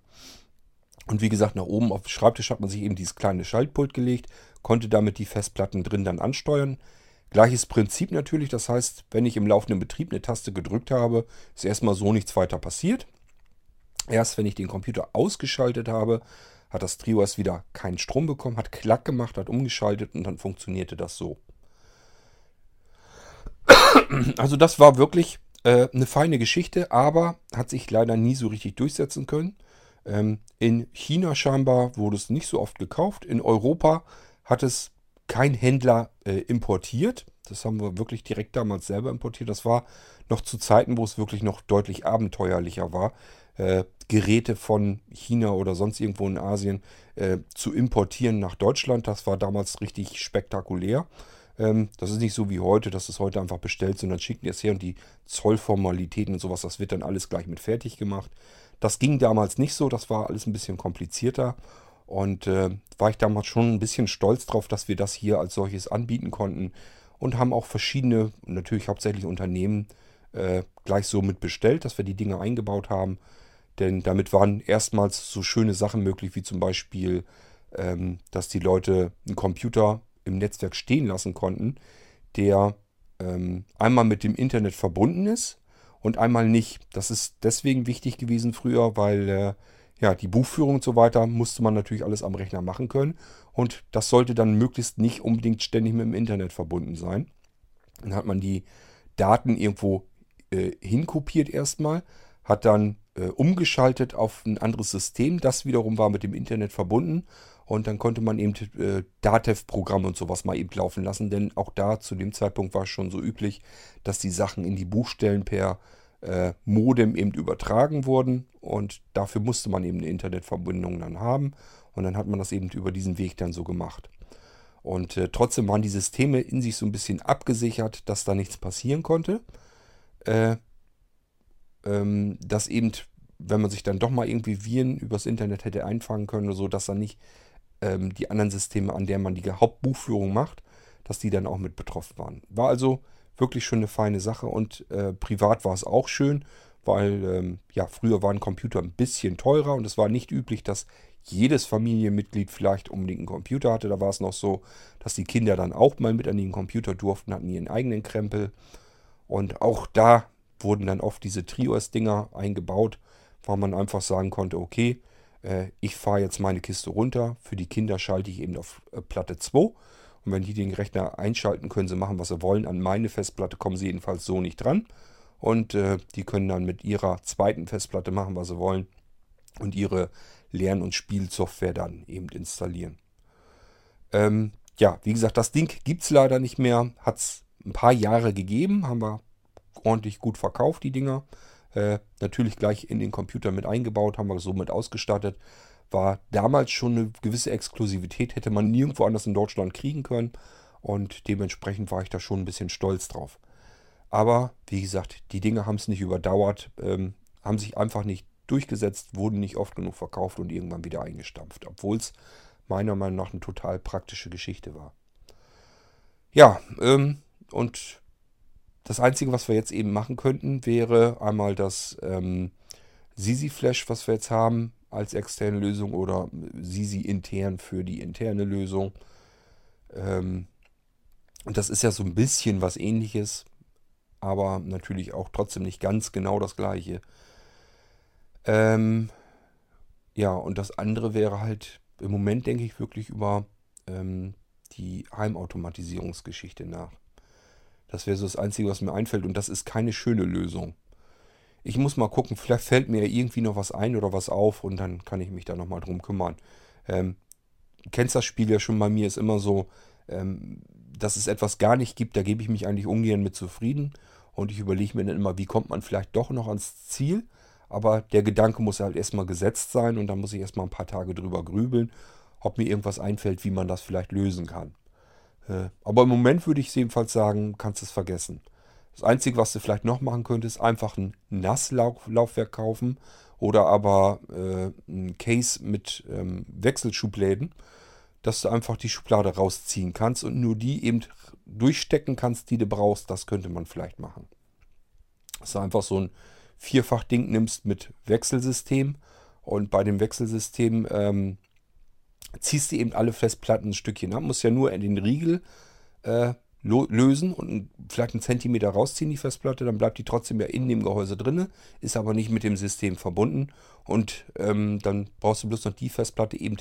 Und wie gesagt, nach oben auf dem Schreibtisch hat man sich eben dieses kleine Schaltpult gelegt, konnte damit die Festplatten drin dann ansteuern. Gleiches Prinzip natürlich, das heißt, wenn ich im laufenden Betrieb eine Taste gedrückt habe, ist erstmal so nichts weiter passiert. Erst wenn ich den Computer ausgeschaltet habe, hat das TriOS wieder keinen Strom bekommen, hat Klack gemacht, hat umgeschaltet und dann funktionierte das so. Also das war wirklich äh, eine feine Geschichte, aber hat sich leider nie so richtig durchsetzen können. Ähm, in China scheinbar wurde es nicht so oft gekauft. In Europa hat es kein Händler äh, importiert. Das haben wir wirklich direkt damals selber importiert. Das war noch zu Zeiten, wo es wirklich noch deutlich abenteuerlicher war, äh, Geräte von China oder sonst irgendwo in Asien äh, zu importieren nach Deutschland. Das war damals richtig spektakulär. Ähm, das ist nicht so wie heute, dass es heute einfach bestellt, sondern schicken die es her und die Zollformalitäten und sowas, das wird dann alles gleich mit fertig gemacht. Das ging damals nicht so, das war alles ein bisschen komplizierter. Und äh, war ich damals schon ein bisschen stolz drauf, dass wir das hier als solches anbieten konnten. Und haben auch verschiedene, natürlich hauptsächlich Unternehmen, äh, gleich so mit bestellt, dass wir die Dinge eingebaut haben. Denn damit waren erstmals so schöne Sachen möglich, wie zum Beispiel, ähm, dass die Leute einen Computer im Netzwerk stehen lassen konnten, der ähm, einmal mit dem Internet verbunden ist und einmal nicht. Das ist deswegen wichtig gewesen früher, weil äh, ja, die Buchführung und so weiter musste man natürlich alles am Rechner machen können. Und das sollte dann möglichst nicht unbedingt ständig mit dem Internet verbunden sein. Dann hat man die Daten irgendwo äh, hinkopiert erstmal, hat dann äh, umgeschaltet auf ein anderes System. Das wiederum war mit dem Internet verbunden. Und dann konnte man eben äh, Datev-Programme und sowas mal eben laufen lassen. Denn auch da zu dem Zeitpunkt war es schon so üblich, dass die Sachen in die Buchstellen per äh, Modem eben übertragen wurden. Und dafür musste man eben eine Internetverbindung dann haben. Und dann hat man das eben über diesen Weg dann so gemacht. Und äh, trotzdem waren die Systeme in sich so ein bisschen abgesichert, dass da nichts passieren konnte. Äh, ähm, dass eben, wenn man sich dann doch mal irgendwie Viren übers Internet hätte einfangen können oder so, dass dann nicht ähm, die anderen Systeme, an der man die Hauptbuchführung macht, dass die dann auch mit betroffen waren. War also wirklich schon eine feine Sache und äh, privat war es auch schön, weil ähm, ja, früher waren Computer ein bisschen teurer und es war nicht üblich, dass jedes Familienmitglied vielleicht unbedingt einen Computer hatte. Da war es noch so, dass die Kinder dann auch mal mit an den Computer durften, hatten ihren eigenen Krempel. Und auch da wurden dann oft diese Trios-Dinger eingebaut, weil man einfach sagen konnte, okay, ich fahre jetzt meine Kiste runter, für die Kinder schalte ich eben auf äh, Platte 2 und wenn die den Rechner einschalten, können sie machen, was sie wollen. An meine Festplatte kommen sie jedenfalls so nicht dran und äh, die können dann mit ihrer zweiten Festplatte machen, was sie wollen und ihre Lern- und Spielsoftware dann eben installieren. Ähm, ja, wie gesagt, das Ding gibt es leider nicht mehr. Hat es ein paar Jahre gegeben, haben wir ordentlich gut verkauft, die Dinger. Äh, natürlich gleich in den Computer mit eingebaut, haben wir somit ausgestattet. War damals schon eine gewisse Exklusivität, hätte man nirgendwo anders in Deutschland kriegen können. Und dementsprechend war ich da schon ein bisschen stolz drauf. Aber wie gesagt, die Dinge haben es nicht überdauert, ähm, haben sich einfach nicht durchgesetzt, wurden nicht oft genug verkauft und irgendwann wieder eingestampft. Obwohl es meiner Meinung nach eine total praktische Geschichte war. Ja, ähm, und das Einzige, was wir jetzt eben machen könnten, wäre einmal das ähm, Sisi Flash, was wir jetzt haben als externe Lösung oder Sisi intern für die interne Lösung. Ähm, und das ist ja so ein bisschen was ähnliches, aber natürlich auch trotzdem nicht ganz genau das gleiche. Ähm, ja, und das andere wäre halt im Moment, denke ich, wirklich über ähm, die Heimautomatisierungsgeschichte nach. Das wäre so das Einzige, was mir einfällt. Und das ist keine schöne Lösung. Ich muss mal gucken, vielleicht fällt mir irgendwie noch was ein oder was auf und dann kann ich mich da nochmal drum kümmern. Ähm, kennst das Spiel ja schon bei mir, ist immer so, ähm, dass es etwas gar nicht gibt, da gebe ich mich eigentlich ungern mit zufrieden. Und ich überlege mir dann immer, wie kommt man vielleicht doch noch ans Ziel. Aber der Gedanke muss halt erstmal gesetzt sein und dann muss ich erstmal ein paar Tage drüber grübeln, ob mir irgendwas einfällt, wie man das vielleicht lösen kann. Äh, aber im Moment würde ich jedenfalls sagen, kannst du es vergessen. Das Einzige, was du vielleicht noch machen könntest, einfach ein Nasslaufwerk kaufen oder aber äh, ein Case mit ähm, Wechselschubläden, dass du einfach die Schublade rausziehen kannst und nur die eben durchstecken kannst, die du brauchst. Das könnte man vielleicht machen. Dass du einfach so ein Vierfach-Ding nimmst mit Wechselsystem und bei dem Wechselsystem ähm, ziehst du eben alle Festplatten ein Stückchen ab. Muss ja nur in den Riegel äh, lösen und vielleicht einen Zentimeter rausziehen, die Festplatte. Dann bleibt die trotzdem ja in dem Gehäuse drin, ist aber nicht mit dem System verbunden. Und ähm, dann brauchst du bloß noch die Festplatte eben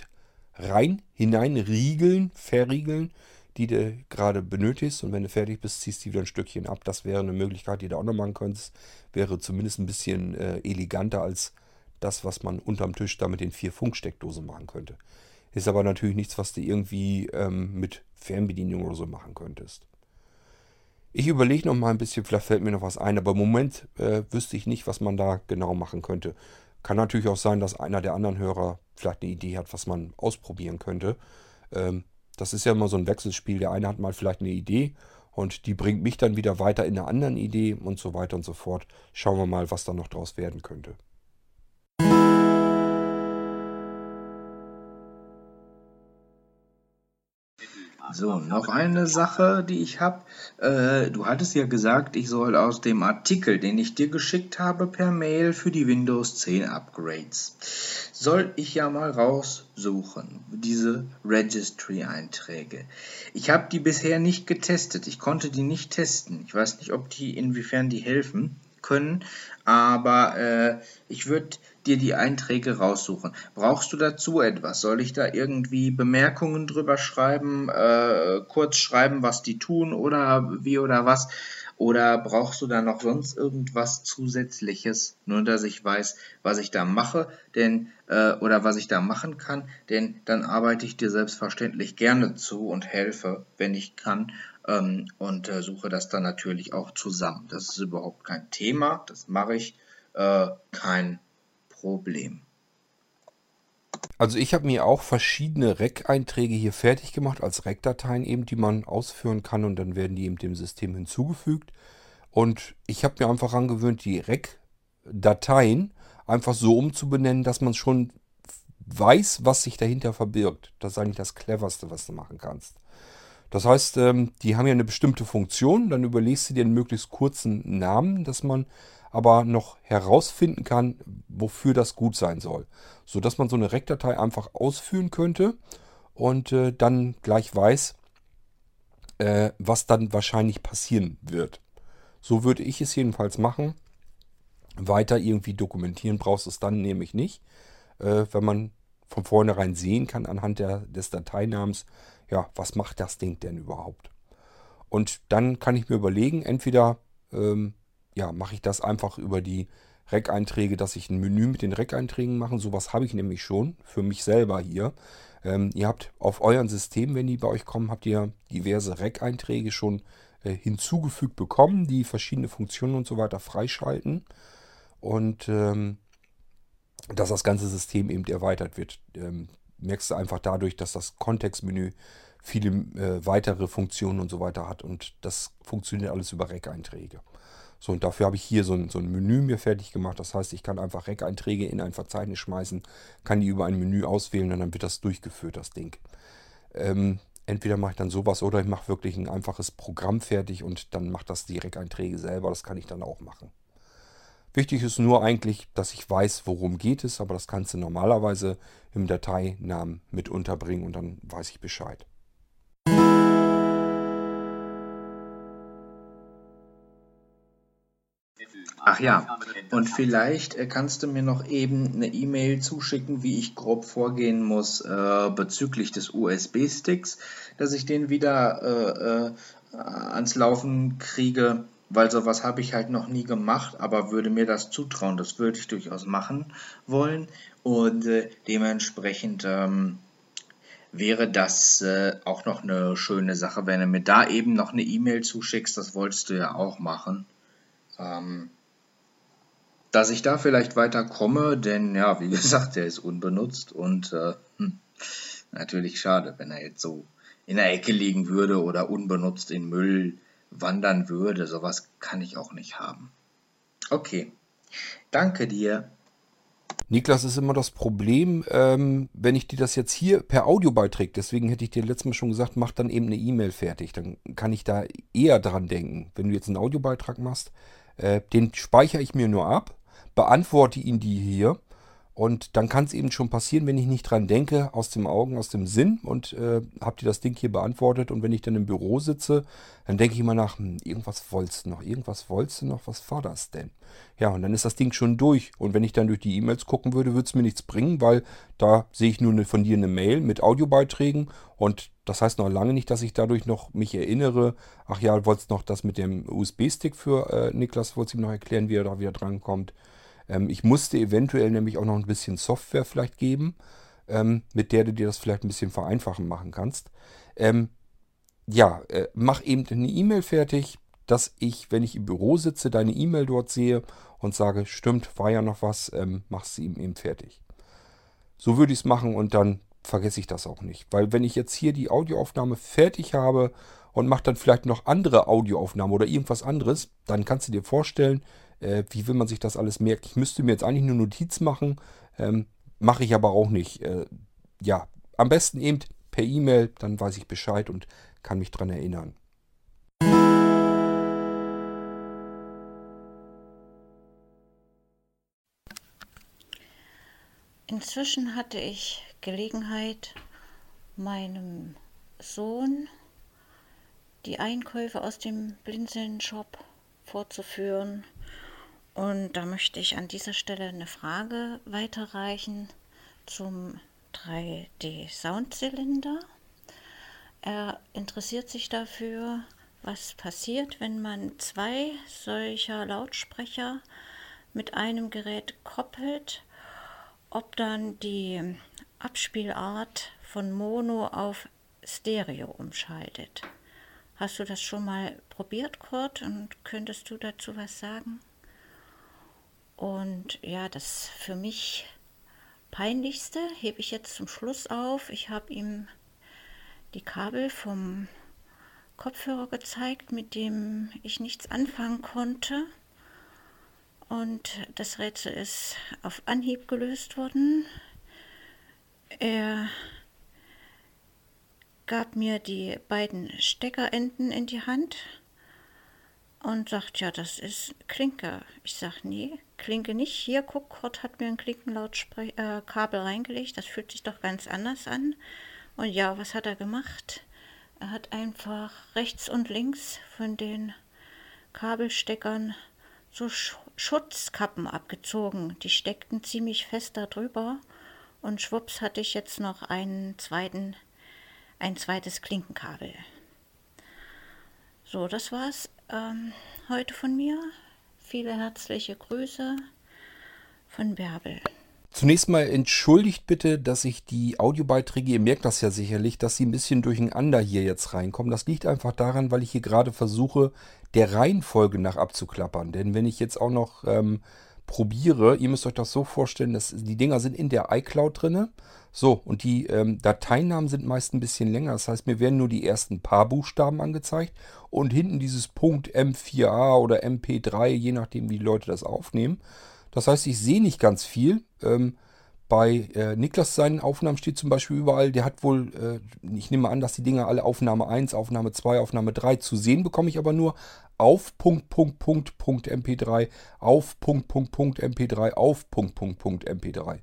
rein, hinein, riegeln, verriegeln, die du gerade benötigst. Und wenn du fertig bist, ziehst du wieder ein Stückchen ab. Das wäre eine Möglichkeit, die du auch noch machen könntest. Wäre zumindest ein bisschen äh, eleganter als das, was man unterm Tisch da mit den vier Funksteckdosen machen könnte. Ist aber natürlich nichts, was du irgendwie ähm, mit Fernbedienung oder so machen könntest. Ich überlege noch mal ein bisschen, vielleicht fällt mir noch was ein, aber im Moment äh, wüsste ich nicht, was man da genau machen könnte. Kann natürlich auch sein, dass einer der anderen Hörer vielleicht eine Idee hat, was man ausprobieren könnte. Ähm, das ist ja immer so ein Wechselspiel. Der eine hat mal vielleicht eine Idee und die bringt mich dann wieder weiter in eine andere Idee und so weiter und so fort. Schauen wir mal, was da noch draus werden könnte. So, noch eine Sache, die ich habe. Äh, du hattest ja gesagt, ich soll aus dem Artikel, den ich dir geschickt habe per Mail für die Windows 10 Upgrades, soll ich ja mal raussuchen, diese Registry-Einträge. Ich habe die bisher nicht getestet. Ich konnte die nicht testen. Ich weiß nicht, ob die, inwiefern die helfen können, aber äh, ich würde dir die Einträge raussuchen. Brauchst du dazu etwas? Soll ich da irgendwie Bemerkungen drüber schreiben, äh, kurz schreiben, was die tun oder wie oder was? Oder brauchst du da noch sonst irgendwas Zusätzliches, nur dass ich weiß, was ich da mache, denn äh, oder was ich da machen kann, denn dann arbeite ich dir selbstverständlich gerne zu und helfe, wenn ich kann ähm, und äh, suche das dann natürlich auch zusammen. Das ist überhaupt kein Thema, das mache ich, äh, kein Problem. Also ich habe mir auch verschiedene REC-Einträge hier fertig gemacht, als REC-Dateien eben, die man ausführen kann und dann werden die eben dem System hinzugefügt. Und ich habe mir einfach angewöhnt, die REC-Dateien einfach so umzubenennen, dass man schon weiß, was sich dahinter verbirgt. Das ist eigentlich das Cleverste, was du machen kannst. Das heißt, ähm, die haben ja eine bestimmte Funktion, dann überlegst du dir einen möglichst kurzen Namen, dass man aber noch herausfinden kann, wofür das gut sein soll. So dass man so eine REC-Datei einfach ausführen könnte und äh, dann gleich weiß, äh, was dann wahrscheinlich passieren wird. So würde ich es jedenfalls machen. Weiter irgendwie dokumentieren brauchst du es dann nämlich nicht, äh, wenn man von vornherein sehen kann anhand der, des Dateinamens, ja, was macht das Ding denn überhaupt? Und dann kann ich mir überlegen, entweder ähm, ja, mache ich das einfach über die Rec-Einträge, dass ich ein Menü mit den Rec-Einträgen mache. Sowas habe ich nämlich schon für mich selber hier. Ähm, ihr habt auf euren System, wenn die bei euch kommen, habt ihr diverse Rec-Einträge schon äh, hinzugefügt bekommen, die verschiedene Funktionen und so weiter freischalten. Und ähm, dass das ganze System eben erweitert wird. Ähm, merkst du einfach dadurch, dass das Kontextmenü viele äh, weitere Funktionen und so weiter hat. Und das funktioniert alles über Rec-Einträge. So, und dafür habe ich hier so ein, so ein Menü mir fertig gemacht. Das heißt, ich kann einfach Rec-Einträge in ein Verzeichnis schmeißen, kann die über ein Menü auswählen und dann wird das durchgeführt, das Ding. Ähm, entweder mache ich dann sowas oder ich mache wirklich ein einfaches Programm fertig und dann macht das die Rec-Einträge selber. Das kann ich dann auch machen. Wichtig ist nur eigentlich, dass ich weiß, worum geht es, aber das kannst du normalerweise im Dateinamen mit unterbringen und dann weiß ich Bescheid. Ach ja, und vielleicht äh, kannst du mir noch eben eine E-Mail zuschicken, wie ich grob vorgehen muss äh, bezüglich des USB-Sticks, dass ich den wieder äh, äh, ans Laufen kriege, weil sowas habe ich halt noch nie gemacht, aber würde mir das zutrauen, das würde ich durchaus machen wollen. Und äh, dementsprechend ähm, wäre das äh, auch noch eine schöne Sache, wenn du mir da eben noch eine E-Mail zuschickst, das wolltest du ja auch machen. Ähm, dass ich da vielleicht weiterkomme, denn ja, wie gesagt, der ist unbenutzt und äh, hm, natürlich schade, wenn er jetzt so in der Ecke liegen würde oder unbenutzt in Müll wandern würde. Sowas kann ich auch nicht haben. Okay, danke dir. Niklas ist immer das Problem, ähm, wenn ich dir das jetzt hier per Audio beiträge. Deswegen hätte ich dir letztes Mal schon gesagt, mach dann eben eine E-Mail fertig. Dann kann ich da eher dran denken. Wenn du jetzt einen Audiobeitrag machst, Äh, den speichere ich mir nur ab, beantworte ihn die hier und dann kann es eben schon passieren, wenn ich nicht dran denke, aus dem Augen, aus dem Sinn und äh, habt ihr das Ding hier beantwortet. Und wenn ich dann im Büro sitze, dann denke ich immer nach, hm, irgendwas wolltest du noch, irgendwas wolltest du noch, was war das denn? Ja, und dann ist das Ding schon durch. Und wenn ich dann durch die E-Mails gucken würde, würde es mir nichts bringen, weil da sehe ich nur eine, von dir eine Mail mit Audiobeiträgen. Und das heißt noch lange nicht, dass ich dadurch noch mich erinnere, ach ja, wolltest noch das mit dem USB-Stick für äh, Niklas, wolltest ihm noch erklären, wie er da wieder drankommt. Ähm, ich musste eventuell nämlich auch noch ein bisschen Software vielleicht geben, ähm, mit der du dir das vielleicht ein bisschen vereinfachen machen kannst. Ähm, ja, äh, mach eben eine E-Mail fertig, dass ich, wenn ich im Büro sitze, deine E-Mail dort sehe und sage, stimmt, war ja noch was, ähm, machst du ihm eben fertig. So würde ich es machen und dann vergesse ich das auch nicht. Weil wenn ich jetzt hier die Audioaufnahme fertig habe und mache dann vielleicht noch andere Audioaufnahmen oder irgendwas anderes, dann kannst du dir vorstellen, äh, wie will man sich das alles merken? Ich müsste mir jetzt eigentlich nur Notiz machen, ähm, mache ich aber auch nicht. Äh, ja, am besten eben per E-Mail, dann weiß ich Bescheid und kann mich dran erinnern. Inzwischen hatte ich Gelegenheit, meinem Sohn die Einkäufe aus dem Blinzeln-Shop vorzuführen. Und da möchte ich an dieser Stelle eine Frage weiterreichen zum 3D-Soundzylinder. Er interessiert sich dafür, was passiert, wenn man zwei solcher Lautsprecher mit einem Gerät koppelt, ob dann die Abspielart von Mono auf Stereo umschaltet. Hast du das schon mal probiert, Kurt? Und könntest du dazu was sagen? Und ja, das für mich peinlichste hebe ich jetzt zum Schluss auf. Ich habe ihm die Kabel vom Kopfhörer gezeigt, mit dem ich nichts anfangen konnte. Und das Rätsel ist auf Anhieb gelöst worden. Er gab mir die beiden Steckerenden in die Hand und sagt, ja, das ist Klinke. Ich sag, nee, Klinke nicht. Hier, guck, Kurt hat mir ein Klinkenlautkabel äh, reingelegt. Das fühlt sich doch ganz anders an. Und ja, was hat er gemacht? Er hat einfach rechts und links von den Kabelsteckern so Sch Schutzkappen abgezogen. Die steckten ziemlich fest darüber. Und schwupps hatte ich jetzt noch einen zweiten, ein zweites Klinkenkabel. So, das war's ähm, heute von mir. Viele herzliche Grüße von Bärbel. Zunächst mal entschuldigt bitte, dass ich die Audiobeiträge, ihr merkt das ja sicherlich, dass sie ein bisschen durcheinander hier jetzt reinkommen. Das liegt einfach daran, weil ich hier gerade versuche, der Reihenfolge nach abzuklappern. Denn wenn ich jetzt auch noch ähm, probiere, ihr müsst euch das so vorstellen, dass die Dinger sind in der iCloud drinne. So, und die ähm, Dateinamen sind meist ein bisschen länger. Das heißt, mir werden nur die ersten paar Buchstaben angezeigt und hinten dieses Punkt M4A oder MP3, je nachdem, wie die Leute das aufnehmen. Das heißt, ich sehe nicht ganz viel. Ähm, bei äh, Niklas seinen Aufnahmen steht zum Beispiel überall, der hat wohl, äh, ich nehme an, dass die Dinger alle Aufnahme 1, Aufnahme 2, Aufnahme 3 zu sehen bekomme ich aber nur auf Punkt, Punkt, Punkt, Punkt MP3, auf Punkt, Punkt, Punkt MP3, auf Punkt, Punkt, Punkt MP3.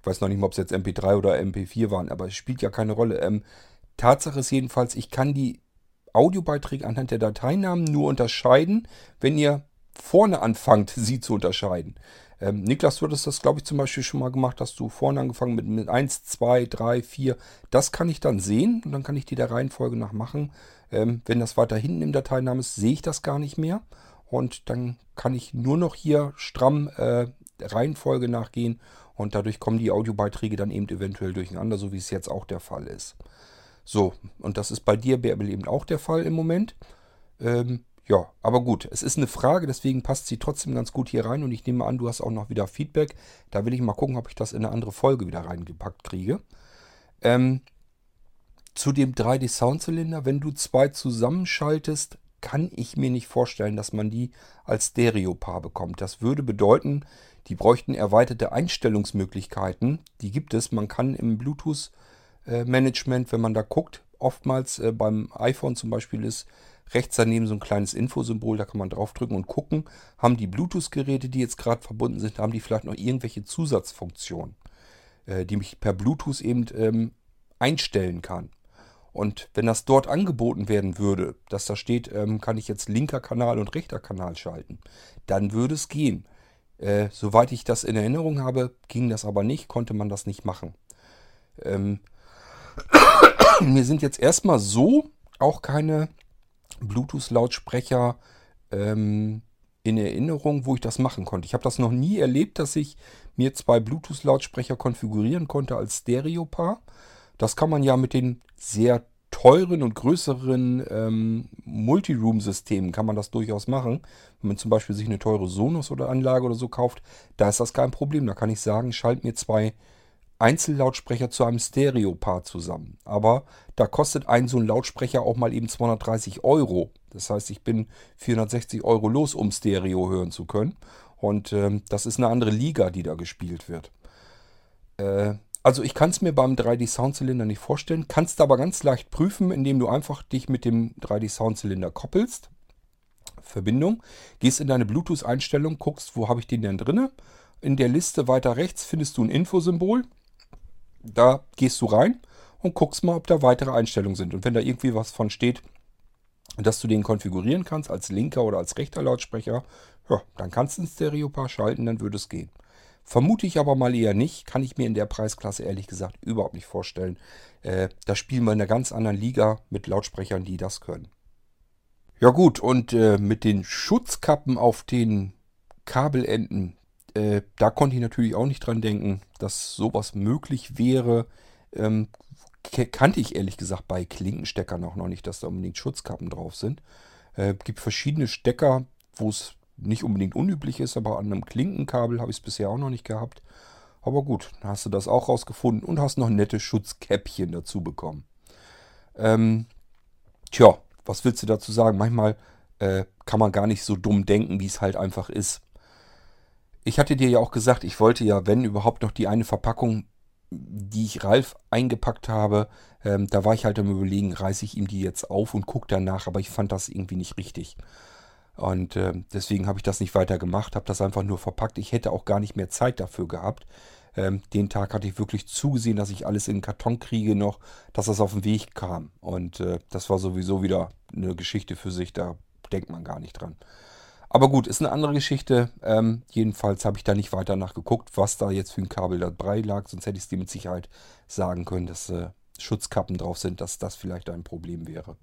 Ich weiß noch nicht mal, ob es jetzt MP3 oder MP4 waren, aber es spielt ja keine Rolle. Ähm, Tatsache ist jedenfalls, ich kann die Audiobeiträge anhand der Dateinamen nur unterscheiden, wenn ihr vorne anfangt, sie zu unterscheiden. Ähm, Niklas, du hattest das, glaube ich, zum Beispiel schon mal gemacht, hast du vorne angefangen mit, mit 1, 2, 3, 4. Das kann ich dann sehen und dann kann ich die der Reihenfolge nach machen. Ähm, wenn das weiter hinten im Dateinamen ist, sehe ich das gar nicht mehr. Und dann kann ich nur noch hier stramm äh, Reihenfolge nachgehen und dadurch kommen die Audiobeiträge dann eben eventuell durcheinander, so wie es jetzt auch der Fall ist. So, und das ist bei dir, Bärbel, eben auch der Fall im Moment. Ähm, ja, aber gut, es ist eine Frage, deswegen passt sie trotzdem ganz gut hier rein und ich nehme an, du hast auch noch wieder Feedback. Da will ich mal gucken, ob ich das in eine andere Folge wieder reingepackt kriege. Ähm, zu dem 3D-Soundzylinder, wenn du zwei zusammenschaltest, kann ich mir nicht vorstellen, dass man die als Stereopaar bekommt. Das würde bedeuten, die bräuchten erweiterte Einstellungsmöglichkeiten. Die gibt es. Man kann im Bluetooth-Management, wenn man da guckt, oftmals äh, beim iPhone zum Beispiel ist, rechts daneben so ein kleines Infosymbol, da kann man draufdrücken und gucken, haben die Bluetooth-Geräte, die jetzt gerade verbunden sind, haben die vielleicht noch irgendwelche Zusatzfunktionen, äh, die mich per Bluetooth eben ähm, einstellen kann. Und wenn das dort angeboten werden würde, dass da steht, ähm, kann ich jetzt linker Kanal und rechter Kanal schalten, dann würde es gehen. Äh, soweit ich das in Erinnerung habe, ging das aber nicht, konnte man das nicht machen. Ähm, mir sind jetzt erstmal so auch keine Bluetooth-Lautsprecher ähm, in Erinnerung, wo ich das machen konnte. Ich habe das noch nie erlebt, dass ich mir zwei Bluetooth-Lautsprecher konfigurieren konnte als Stereopaar. Das kann man ja mit den sehr teuren und größeren ähm, Multiroom-Systemen kann man das durchaus machen. Wenn man zum Beispiel sich eine teure Sonos oder Anlage oder so kauft, da ist das kein Problem. Da kann ich sagen, schalt mir zwei Einzellautsprecher zu einem Stereopaar zusammen. Aber da kostet ein so ein Lautsprecher auch mal eben 230 Euro. Das heißt, ich bin 460 Euro los, um Stereo hören zu können. Und ähm, das ist eine andere Liga, die da gespielt wird. Äh, also ich kann es mir beim 3D Soundzylinder nicht vorstellen, kannst aber ganz leicht prüfen, indem du einfach dich mit dem 3D Soundzylinder koppelst. Verbindung, gehst in deine Bluetooth-Einstellung, guckst, wo habe ich den denn drinne. In der Liste weiter rechts findest du ein Infosymbol. Da gehst du rein und guckst mal, ob da weitere Einstellungen sind. Und wenn da irgendwie was von steht, dass du den konfigurieren kannst als linker oder als rechter Lautsprecher, ja, dann kannst du ein Stereopaar schalten, dann würde es gehen. Vermute ich aber mal eher nicht, kann ich mir in der Preisklasse ehrlich gesagt überhaupt nicht vorstellen. Äh, da spielen wir in einer ganz anderen Liga mit Lautsprechern, die das können. Ja gut, und äh, mit den Schutzkappen auf den Kabelenden, äh, da konnte ich natürlich auch nicht dran denken, dass sowas möglich wäre. Ähm, kannte ich ehrlich gesagt bei Klinkensteckern auch noch nicht, dass da unbedingt Schutzkappen drauf sind. Äh, gibt verschiedene Stecker, wo es nicht unbedingt unüblich ist, aber an einem Klinkenkabel habe ich es bisher auch noch nicht gehabt. Aber gut, dann hast du das auch rausgefunden und hast noch nette Schutzkäppchen dazu bekommen. Ähm, tja, was willst du dazu sagen? Manchmal äh, kann man gar nicht so dumm denken, wie es halt einfach ist ich hatte dir ja auch gesagt, ich wollte ja, wenn überhaupt noch die eine Verpackung, die ich Ralf eingepackt habe, ähm, da war ich halt am überlegen, reiße ich ihm die jetzt auf und gucke danach, aber ich fand das irgendwie nicht richtig. Und äh, deswegen habe ich das nicht weiter gemacht, habe das einfach nur verpackt. Ich hätte auch gar nicht mehr Zeit dafür gehabt. Ähm, den Tag hatte ich wirklich zugesehen, dass ich alles in den Karton kriege noch, dass das auf den Weg kam. Und äh, das war sowieso wieder eine Geschichte für sich, da denkt man gar nicht dran. Aber gut, ist eine andere Geschichte. Ähm, jedenfalls habe ich da nicht weiter nachgeguckt, was da jetzt für ein Kabel dabei lag. Sonst hätte ich es dir mit Sicherheit sagen können, dass äh, Schutzkappen drauf sind, dass das vielleicht ein Problem wäre.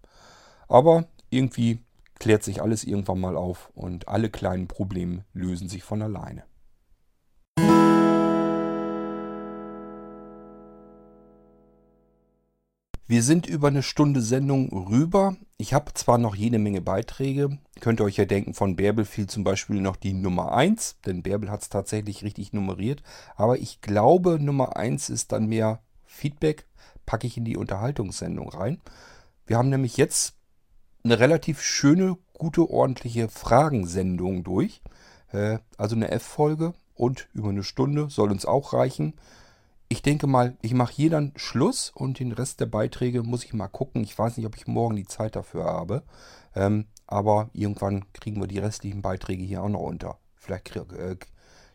Aber irgendwie klärt sich alles irgendwann mal auf und alle kleinen Probleme lösen sich von alleine. Wir sind über eine Stunde Sendung rüber. Ich habe zwar noch jede Menge Beiträge, könnt ihr euch ja denken, von Bärbel fiel zum Beispiel noch die Nummer 1, denn Bärbel hat es tatsächlich richtig nummeriert, aber ich glaube Nummer 1 ist dann mehr Feedback, packe ich in die Unterhaltungssendung rein. Wir haben nämlich jetzt eine relativ schöne, gute, ordentliche Fragensendung durch, äh, also eine F-Folge und über eine Stunde soll uns auch reichen ich denke mal, ich mache hier dann Schluss und den Rest der Beiträge muss ich mal gucken. Ich weiß nicht, ob ich morgen die Zeit dafür habe. Ähm, aber irgendwann kriegen wir die restlichen Beiträge hier auch noch unter. Vielleicht äh,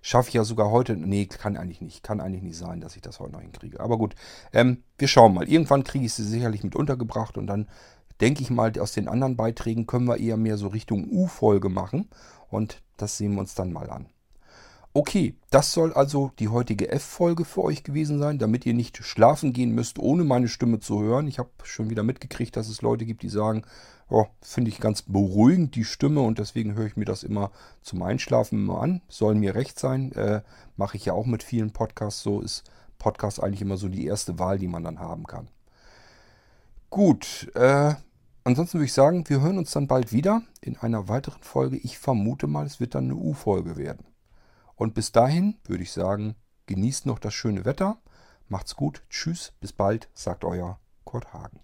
schaffe ich ja sogar heute. Nee, kann eigentlich nicht. Kann eigentlich nicht sein, dass ich das heute noch hinkriege. Aber gut, ähm, wir schauen mal. Irgendwann kriege ich sie sicherlich mit untergebracht und dann denke ich mal, aus den anderen Beiträgen können wir eher mehr so Richtung U-Folge machen. Und das sehen wir uns dann mal an. Okay, das soll also die heutige F-Folge für euch gewesen sein, damit ihr nicht schlafen gehen müsst, ohne meine Stimme zu hören. Ich habe schon wieder mitgekriegt, dass es Leute gibt, die sagen, oh, finde ich ganz beruhigend die Stimme und deswegen höre ich mir das immer zum Einschlafen immer an. Soll mir recht sein, äh, mache ich ja auch mit vielen Podcasts so, ist Podcast eigentlich immer so die erste Wahl, die man dann haben kann. Gut, äh, ansonsten würde ich sagen, wir hören uns dann bald wieder in einer weiteren Folge. Ich vermute mal, es wird dann eine U-Folge werden. Und bis dahin würde ich sagen, genießt noch das schöne Wetter. Macht's gut. Tschüss. Bis bald, sagt euer Kurt Hagen.